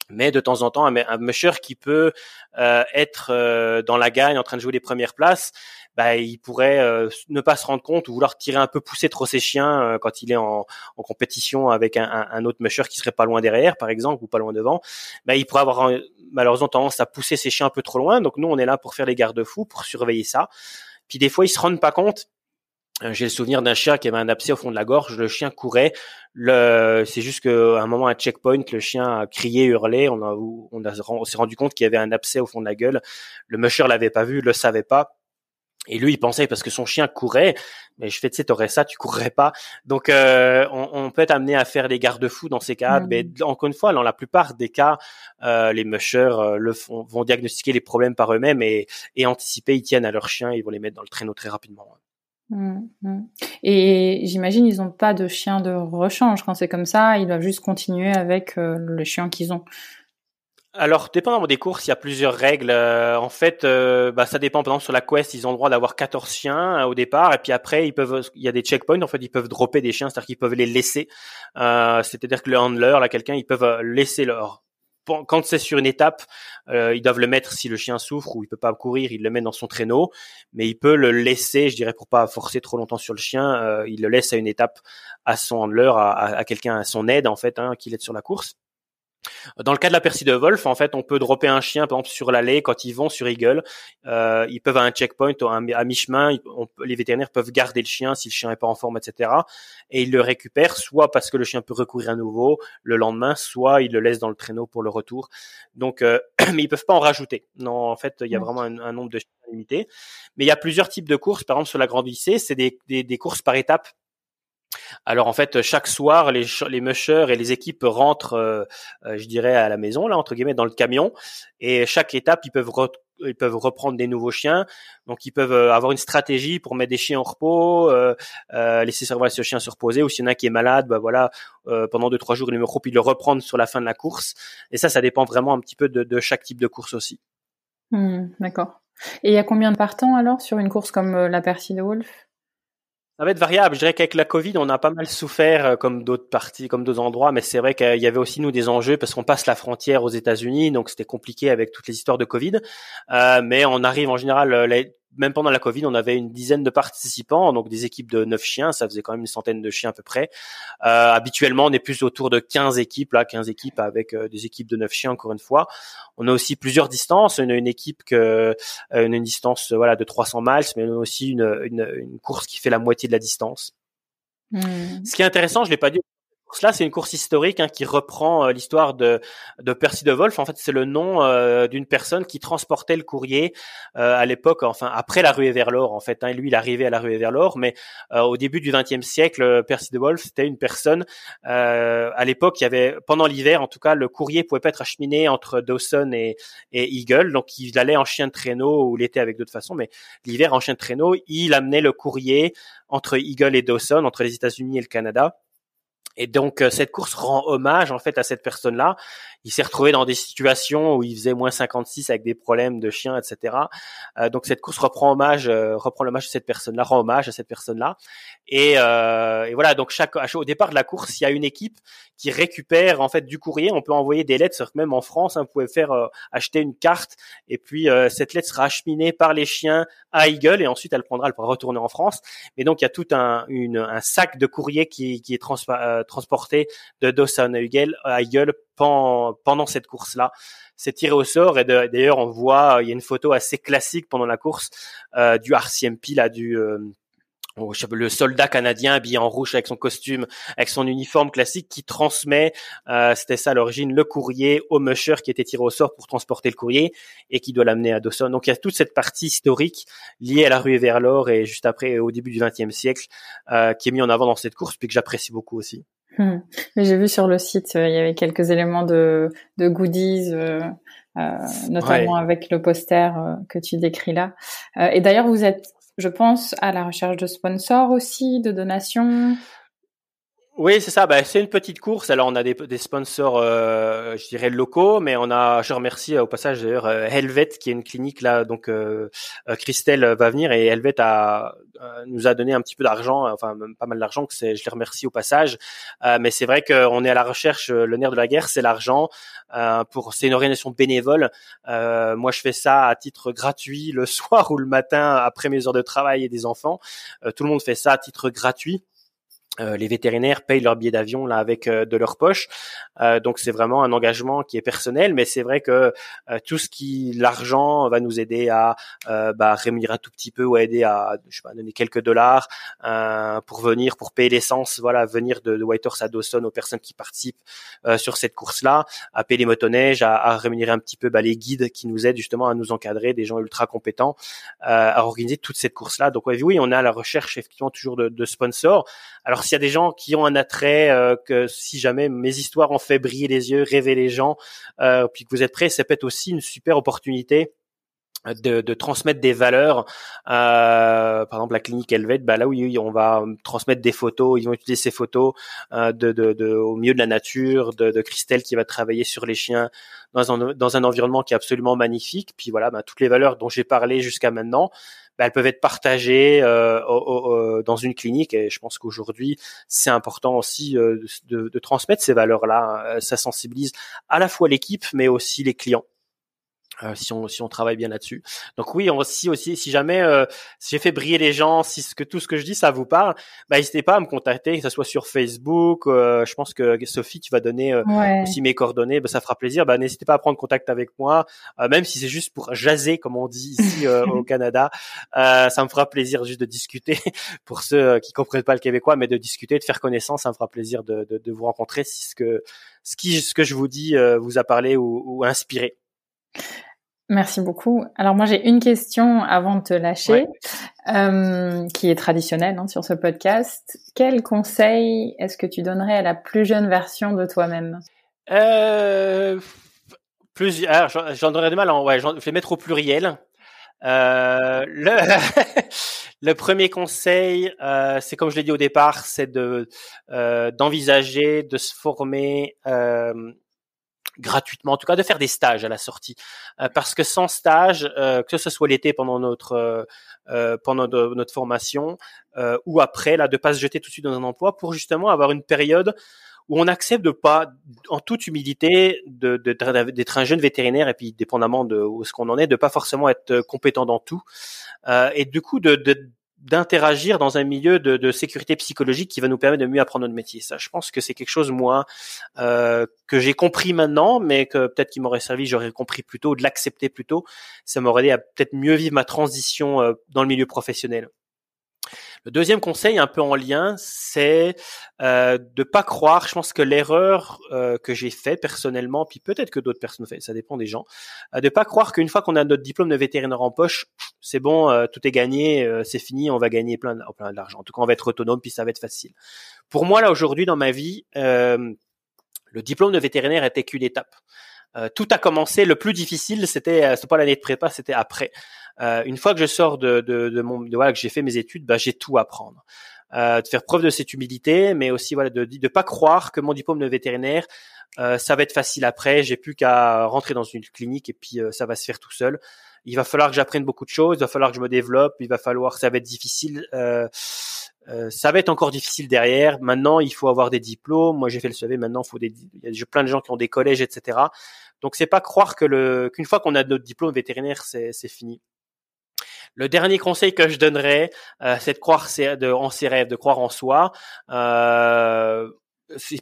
Mais de temps en temps, un, un musher qui peut être dans la gagne, en train de jouer les premières places, bah, il pourrait euh, ne pas se rendre compte ou vouloir tirer un peu pousser trop ses chiens euh, quand il est en, en compétition avec un, un, autre musher qui serait pas loin derrière, par exemple, ou pas loin devant. Bah, il pourrait avoir malheureusement tendance à pousser ses chiens un peu trop loin. Donc nous, on est là pour faire les garde-fous, pour surveiller ça. Puis des fois, ils se rendent pas compte. Euh, j'ai le souvenir d'un chien qui avait un abcès au fond de la gorge. Le chien courait. Le, c'est juste qu'à un moment, un checkpoint, le chien a crié, hurlé. On a, on, a, on s'est rendu compte qu'il y avait un abcès au fond de la gueule. Le musher l'avait pas vu, le savait pas. Et lui, il pensait parce que son chien courait, mais je fais, tu sais, t'aurais ça, tu courrais pas. Donc, euh, on, peut être amené à faire des garde-fous dans ces cas. Mais mmh. encore une fois, dans la plupart des cas, euh, les mushers euh, le font, vont diagnostiquer les problèmes par eux-mêmes et, et anticiper. Ils tiennent à leur chien, ils vont les mettre dans le traîneau très rapidement. Mmh, mmh. Et j'imagine ils n'ont pas de chien de rechange quand c'est comme ça. Ils doivent juste continuer avec le chien qu'ils ont. Alors, dépendamment des courses, il y a plusieurs règles. Euh, en fait, euh, bah, ça dépend. Par exemple, sur la quest, ils ont le droit d'avoir 14 chiens euh, au départ, et puis après, ils peuvent, il y a des checkpoints. En fait, ils peuvent dropper des chiens, c'est-à-dire qu'ils peuvent les laisser. c'est-à-dire que le handler, là, quelqu'un, ils peuvent laisser leur. Quand c'est sur une étape, ils doivent le mettre si le chien souffre ou il peut pas courir, il le met dans son traîneau, mais il peut le laisser, je dirais, pour pas forcer trop longtemps sur le chien, il le laisse à une étape à son handler, à, à quelqu'un à son aide en fait, hein, qui l'aide sur la course. Dans le cas de la Percy de Wolf, en fait, on peut dropper un chien, par exemple, sur l'allée quand ils vont sur Eagle. Euh, ils peuvent à un checkpoint, à mi-chemin, les vétérinaires peuvent garder le chien si le chien n'est pas en forme, etc. Et ils le récupèrent, soit parce que le chien peut recourir à nouveau le lendemain, soit ils le laissent dans le traîneau pour le retour. Donc, euh, mais ils peuvent pas en rajouter. Non, en fait, il y a vraiment un, nombre de chiens limité. Mais il y a plusieurs types de courses. Par exemple, sur la Grande Lycée, c'est des, des, des courses par étapes alors en fait, chaque soir, les, les mushers et les équipes rentrent, euh, euh, je dirais, à la maison, là, entre guillemets, dans le camion. Et chaque étape, ils peuvent, ils peuvent reprendre des nouveaux chiens. Donc ils peuvent euh, avoir une stratégie pour mettre des chiens en repos, euh, laisser ce chien se reposer. Ou s'il y en a qui est malade, bah voilà, pendant deux trois jours, il le repos, puis le reprendre sur la fin de la course. Et ça, ça dépend vraiment un petit peu de, chaque type de course aussi. Mmh, d'accord. Et il y a combien de partants alors sur une course comme la Percy de Wolf? Ça va être variable. Je dirais qu'avec la Covid, on a pas mal souffert euh, comme d'autres parties, comme d'autres endroits, mais c'est vrai qu'il y avait aussi nous des enjeux parce qu'on passe la frontière aux États-Unis, donc c'était compliqué avec toutes les histoires de Covid. Euh, mais on arrive en général, euh, même pendant la Covid, on avait une dizaine de participants, donc des équipes de neuf chiens, ça faisait quand même une centaine de chiens à peu près. Euh, habituellement, on est plus autour de 15 équipes, là, 15 équipes avec euh, des équipes de neuf chiens, encore une fois. On a aussi plusieurs distances, une, une équipe que euh, une, une distance voilà de 300 miles, mais on a aussi une, une, une, course qui fait la moitié de la distance. Hmm. Ce qui est intéressant, je l'ai pas dit course-là, c'est une course historique hein, qui reprend euh, l'histoire de, Percy de Wolf. En fait, c'est le nom euh, d'une personne qui transportait le courrier euh, à l'époque, enfin après la ruée vers l'or. En fait, hein. lui, il arrivait à la ruée vers l'or, mais au début du XXe siècle, Percy de Wolf, c'était une personne. à l'époque, y avait pendant l'hiver, en tout cas, le courrier pouvait pas être acheminé entre Dawson et, et Eagle, donc il allait en chien de traîneau ou l'été avec d'autres façons, mais l'hiver en chien de traîneau, il amenait le courrier entre Eagle et Dawson, entre les États-Unis et le Canada. Et donc cette course rend hommage en fait à cette personne-là il s'est retrouvé dans des situations où il faisait moins 56 avec des problèmes de chiens, etc. Euh, donc cette course reprend hommage, euh, reprend l'hommage de cette personne-là, rend hommage à cette personne-là. Et, euh, et, voilà, donc chaque au départ de la course, il y a une équipe qui récupère en fait du courrier. On peut envoyer des lettres, même en France, hein, vous pouvez faire euh, acheter une carte et puis euh, cette lettre sera acheminée par les chiens à Eagle et ensuite elle prendra, elle pourra retourner en France. Mais donc il y a tout un, une, un sac de courrier qui, qui est trans, transporté de Dawson à Eagle, à Eagle cette course-là. C'est tiré au sort et d'ailleurs on voit, il y a une photo assez classique pendant la course euh, du RCMP là, du euh, le soldat canadien habillé en rouge avec son costume, avec son uniforme classique, qui transmet, euh, c'était ça à l'origine, le courrier au musher qui était tiré au sort pour transporter le courrier et qui doit l'amener à Dawson. Donc il y a toute cette partie historique liée à la rue vers l'or et juste après au début du XXe siècle qui est mis en avant dans cette course, puis que j'apprécie beaucoup aussi. Hmm. J'ai vu sur le site, euh, il y avait quelques éléments de, de goodies, euh, euh notamment avec le poster que tu décris là. et d'ailleurs, vous êtes, je pense, à la recherche de sponsors aussi, de donations? Oui, c'est ça. Bah, c'est une petite course. Alors, on a des, des sponsors, euh, je dirais locaux, mais on a. Je remercie euh, au passage d'ailleurs euh, Helvet, qui est une clinique là. Donc, euh, Christelle va venir et Helvet a nous a donné un petit peu d'argent, enfin pas mal d'argent. Que c'est, je les remercie au passage. mais c'est vrai qu'on est à la recherche. Le nerf de la guerre, c'est l'argent. pour c'est une organisation bénévole. moi, je fais ça à titre gratuit le soir ou le matin après mes heures de travail et des enfants. tout le monde fait ça à titre gratuit. Euh, les vétérinaires payent leur billet d'avion là avec euh, de leur poche, euh, donc c'est vraiment un engagement qui est personnel. Mais c'est vrai que tout ce qui l'argent va nous aider à bah, rémunérer un tout petit peu ou à aider à je sais pas donner quelques dollars pour venir pour payer l'essence, voilà venir de, de Whitehorse à Dawson aux personnes qui participent sur cette course là, à payer les motoneiges, à, à rémunérer un petit peu bah, les guides qui nous aident justement à nous encadrer, des gens ultra compétents à organiser toute cette course là. Donc oui, on à la recherche effectivement toujours de, de sponsors. Alors s'il y a des gens qui ont un attrait, euh, que si jamais mes histoires ont fait briller les yeux, rêver les gens, euh, puis que vous êtes prêts, ça peut être aussi une super opportunité de, transmettre des valeurs. Euh, par exemple, la clinique Helvet, bah là oui, on va transmettre des photos. Ils vont utiliser ces photos euh, de, au milieu de la nature, de, de Christelle qui va travailler sur les chiens dans un, dans un environnement qui est absolument magnifique. Puis voilà, bah, toutes les valeurs dont j'ai parlé jusqu'à maintenant, bah, elles peuvent être partagées euh, dans une clinique. Et je pense qu'aujourd'hui, c'est important aussi euh, de, de, transmettre ces valeurs-là. Ça sensibilise à la fois l'équipe, mais aussi les clients. Euh, si on si on travaille bien là-dessus. Donc oui, on aussi aussi si jamais euh, si j'ai fait briller les gens, si ce que tout ce que je dis ça vous parle, bah n'hésitez pas à me contacter, que ce soit sur Facebook. Euh, je pense que Sophie, tu vas donner aussi mes coordonnées, bah, ça fera plaisir. Bah n'hésitez pas à prendre contact avec moi, même si c'est juste pour jaser comme on dit ici au Canada. ça me fera plaisir juste de discuter pour ceux qui comprennent pas le québécois, mais de discuter, de faire connaissance, ça me fera plaisir de, de, de vous rencontrer si ce que ce qui ce que je vous dis vous a parlé ou, ou inspiré. Merci beaucoup. Alors moi j'ai une question avant de te lâcher, euh, qui est traditionnelle hein, sur ce podcast. Quel conseil est-ce que tu donnerais à la plus jeune version de toi-même? Euh, Plusieurs. J'en donnerais du mal. En, ouais, je vais mettre au pluriel. Euh, le, le, premier conseil, euh, c'est comme je l'ai dit au départ, c'est de euh, d'envisager de se former gratuitement, en tout cas de faire des stages à la sortie, euh, parce que sans stage, euh, que ce soit l'été pendant notre euh, pendant notre formation ou après, là, de pas se jeter tout de suite dans un emploi pour justement avoir une période où on accepte de pas, en toute humilité, de, d'être un jeune vétérinaire et puis dépendamment de où ce qu'on en est, de pas forcément être compétent dans tout, et du coup de, de d'interagir dans un milieu de, sécurité psychologique qui va nous permettre de mieux apprendre notre métier. Ça, je pense que c'est quelque chose moi euh, que j'ai compris maintenant, mais que peut-être qu'il m'aurait servi, j'aurais compris plus tôt, de l'accepter plus tôt. Ça m'aurait aidé à peut-être mieux vivre ma transition euh, dans le milieu professionnel. Le deuxième conseil, un peu en lien, c'est euh, de pas croire. Je pense que l'erreur euh, que j'ai fait personnellement, puis peut-être que d'autres personnes fait, ça dépend des gens, euh, de pas croire qu'une fois qu'on a notre diplôme de vétérinaire en poche, c'est bon, euh, tout est gagné, euh, c'est fini, on va gagner plein, plein d'argent. En tout cas, on va être autonome, puis ça va être facile. Pour moi, là aujourd'hui dans ma vie, le diplôme de vétérinaire était qu'une étape. Tout a commencé. Le plus difficile, c'était, c'est pas l'année de prépa, c'était après. Euh, une fois que je sors de, de, de mon, de, voilà, que j'ai fait mes études, bah, j'ai tout à apprendre. Euh, de faire preuve de cette humilité, mais aussi voilà de ne pas croire que mon diplôme de vétérinaire euh, ça va être facile après. J'ai plus qu'à rentrer dans une clinique et puis euh, ça va se faire tout seul. Il va falloir que j'apprenne beaucoup de choses. Il va falloir que je me développe. Il va falloir, ça va être difficile. Euh, euh, ça va être encore difficile derrière. Maintenant, il faut avoir des diplômes. Moi, j'ai fait le CV. Maintenant, il faut des, il y a plein de gens qui ont des collèges, etc. Donc, c'est pas croire que le qu'une fois qu'on a notre diplôme vétérinaire, c'est fini. Le dernier conseil que je donnerais, euh, c'est de croire de, en ses rêves, de croire en soi. Euh,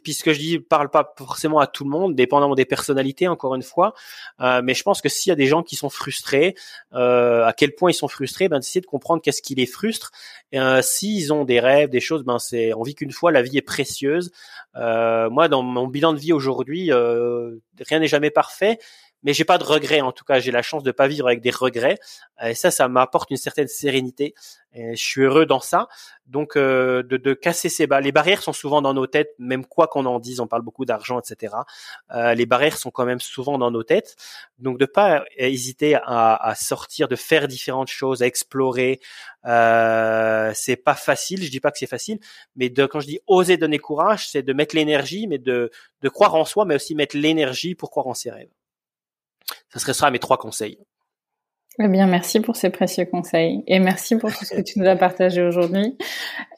puisque je dis parle pas forcément à tout le monde, dépendamment des personnalités encore une fois, euh, mais je pense que s'il y a des gens qui sont frustrés, euh, à quel point ils sont frustrés, ben d'essayer de comprendre qu'est-ce qui les frustre. Euh, S'ils ont des rêves, des choses, ben c'est on vit qu'une fois, la vie est précieuse. Euh, moi, dans mon bilan de vie aujourd'hui, euh, rien n'est jamais parfait, mais j'ai pas de regrets en tout cas j'ai la chance de pas vivre avec des regrets. Et ça ça m'apporte une certaine sérénité. Je suis heureux dans ça. Donc euh, de, de, casser ces barrières les barrières sont souvent dans nos têtes même quoi qu'on en dise on parle beaucoup d'argent etc euh, les barrières sont quand même souvent dans nos têtes. Donc de pas hésiter à, à sortir de faire différentes choses à explorer euh, c'est pas facile. Je dis pas que c'est facile mais de, quand je dis oser donner courage c'est de mettre l'énergie mais de de croire en soi mais aussi mettre l'énergie pour croire en ses rêves ça serait ça mes trois conseils. Eh bien, merci pour ces précieux conseils et merci pour tout ce que tu nous as partagé aujourd'hui.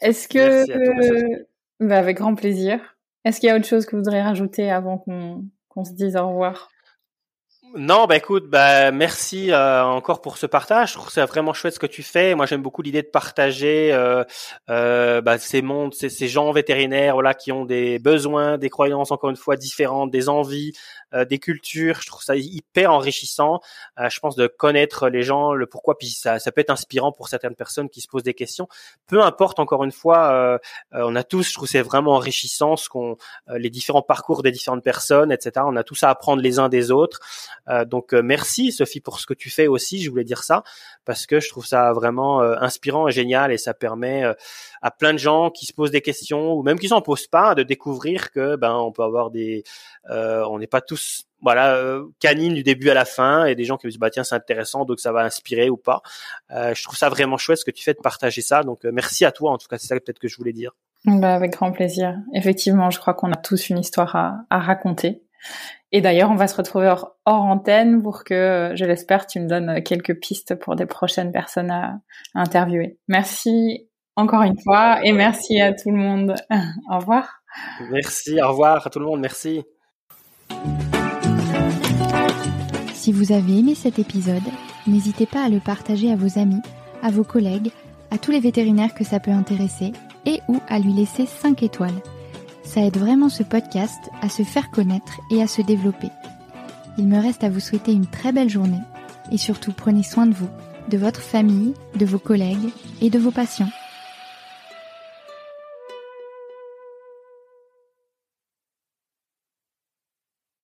Est-ce que, bah, avec grand plaisir. Est-ce qu'il y a autre chose que vous voudriez rajouter avant qu'on se dise au revoir? Non, bah écoute, bah merci euh, encore pour ce partage. Je trouve c'est vraiment chouette ce que tu fais. Moi, j'aime beaucoup l'idée de partager euh, euh, bah, ces mondes, ces, gens vétérinaires, voilà, qui ont des besoins, des croyances encore une fois différentes, des envies, euh, des cultures. Je trouve ça hyper enrichissant. Je pense de connaître les gens, le pourquoi, puis ça, ça peut être inspirant pour certaines personnes qui se posent des questions. Peu importe, encore une fois, on a tous, je trouve c'est vraiment enrichissant ce qu'on, les différents parcours des différentes personnes, etc. On a tous à apprendre les uns des autres. Donc merci Sophie pour ce que tu fais aussi. Je voulais dire ça parce que je trouve ça vraiment inspirant et génial et ça permet à plein de gens qui se posent des questions ou même qui s'en posent pas de découvrir que ben on peut avoir des, on n'est pas tous voilà euh, canine du début à la fin et des gens qui me disent bah tiens c'est intéressant donc ça va inspirer ou pas. Euh, je trouve ça vraiment chouette ce que tu fais de partager ça donc euh, merci à toi en tout cas c'est ça peut-être que je voulais dire. Bah, avec grand plaisir. Effectivement, je crois qu'on a tous une histoire à, à raconter. Et d'ailleurs, on va se retrouver hors, hors, antenne pour que, je l'espère, tu me donnes quelques pistes pour des prochaines personnes à, à interviewer. Merci encore une fois et merci à tout le monde. au revoir. Merci, au revoir à tout le monde, merci. Si vous avez aimé cet épisode, n'hésitez pas à le partager à vos amis, à vos collègues, à tous les vétérinaires que ça peut intéresser et ou à lui laisser 5 étoiles. Ça aide vraiment ce podcast à se faire connaître et à se développer. Il me reste à vous souhaiter une très belle journée et surtout prenez soin de vous, de votre famille, de vos collègues et de vos patients.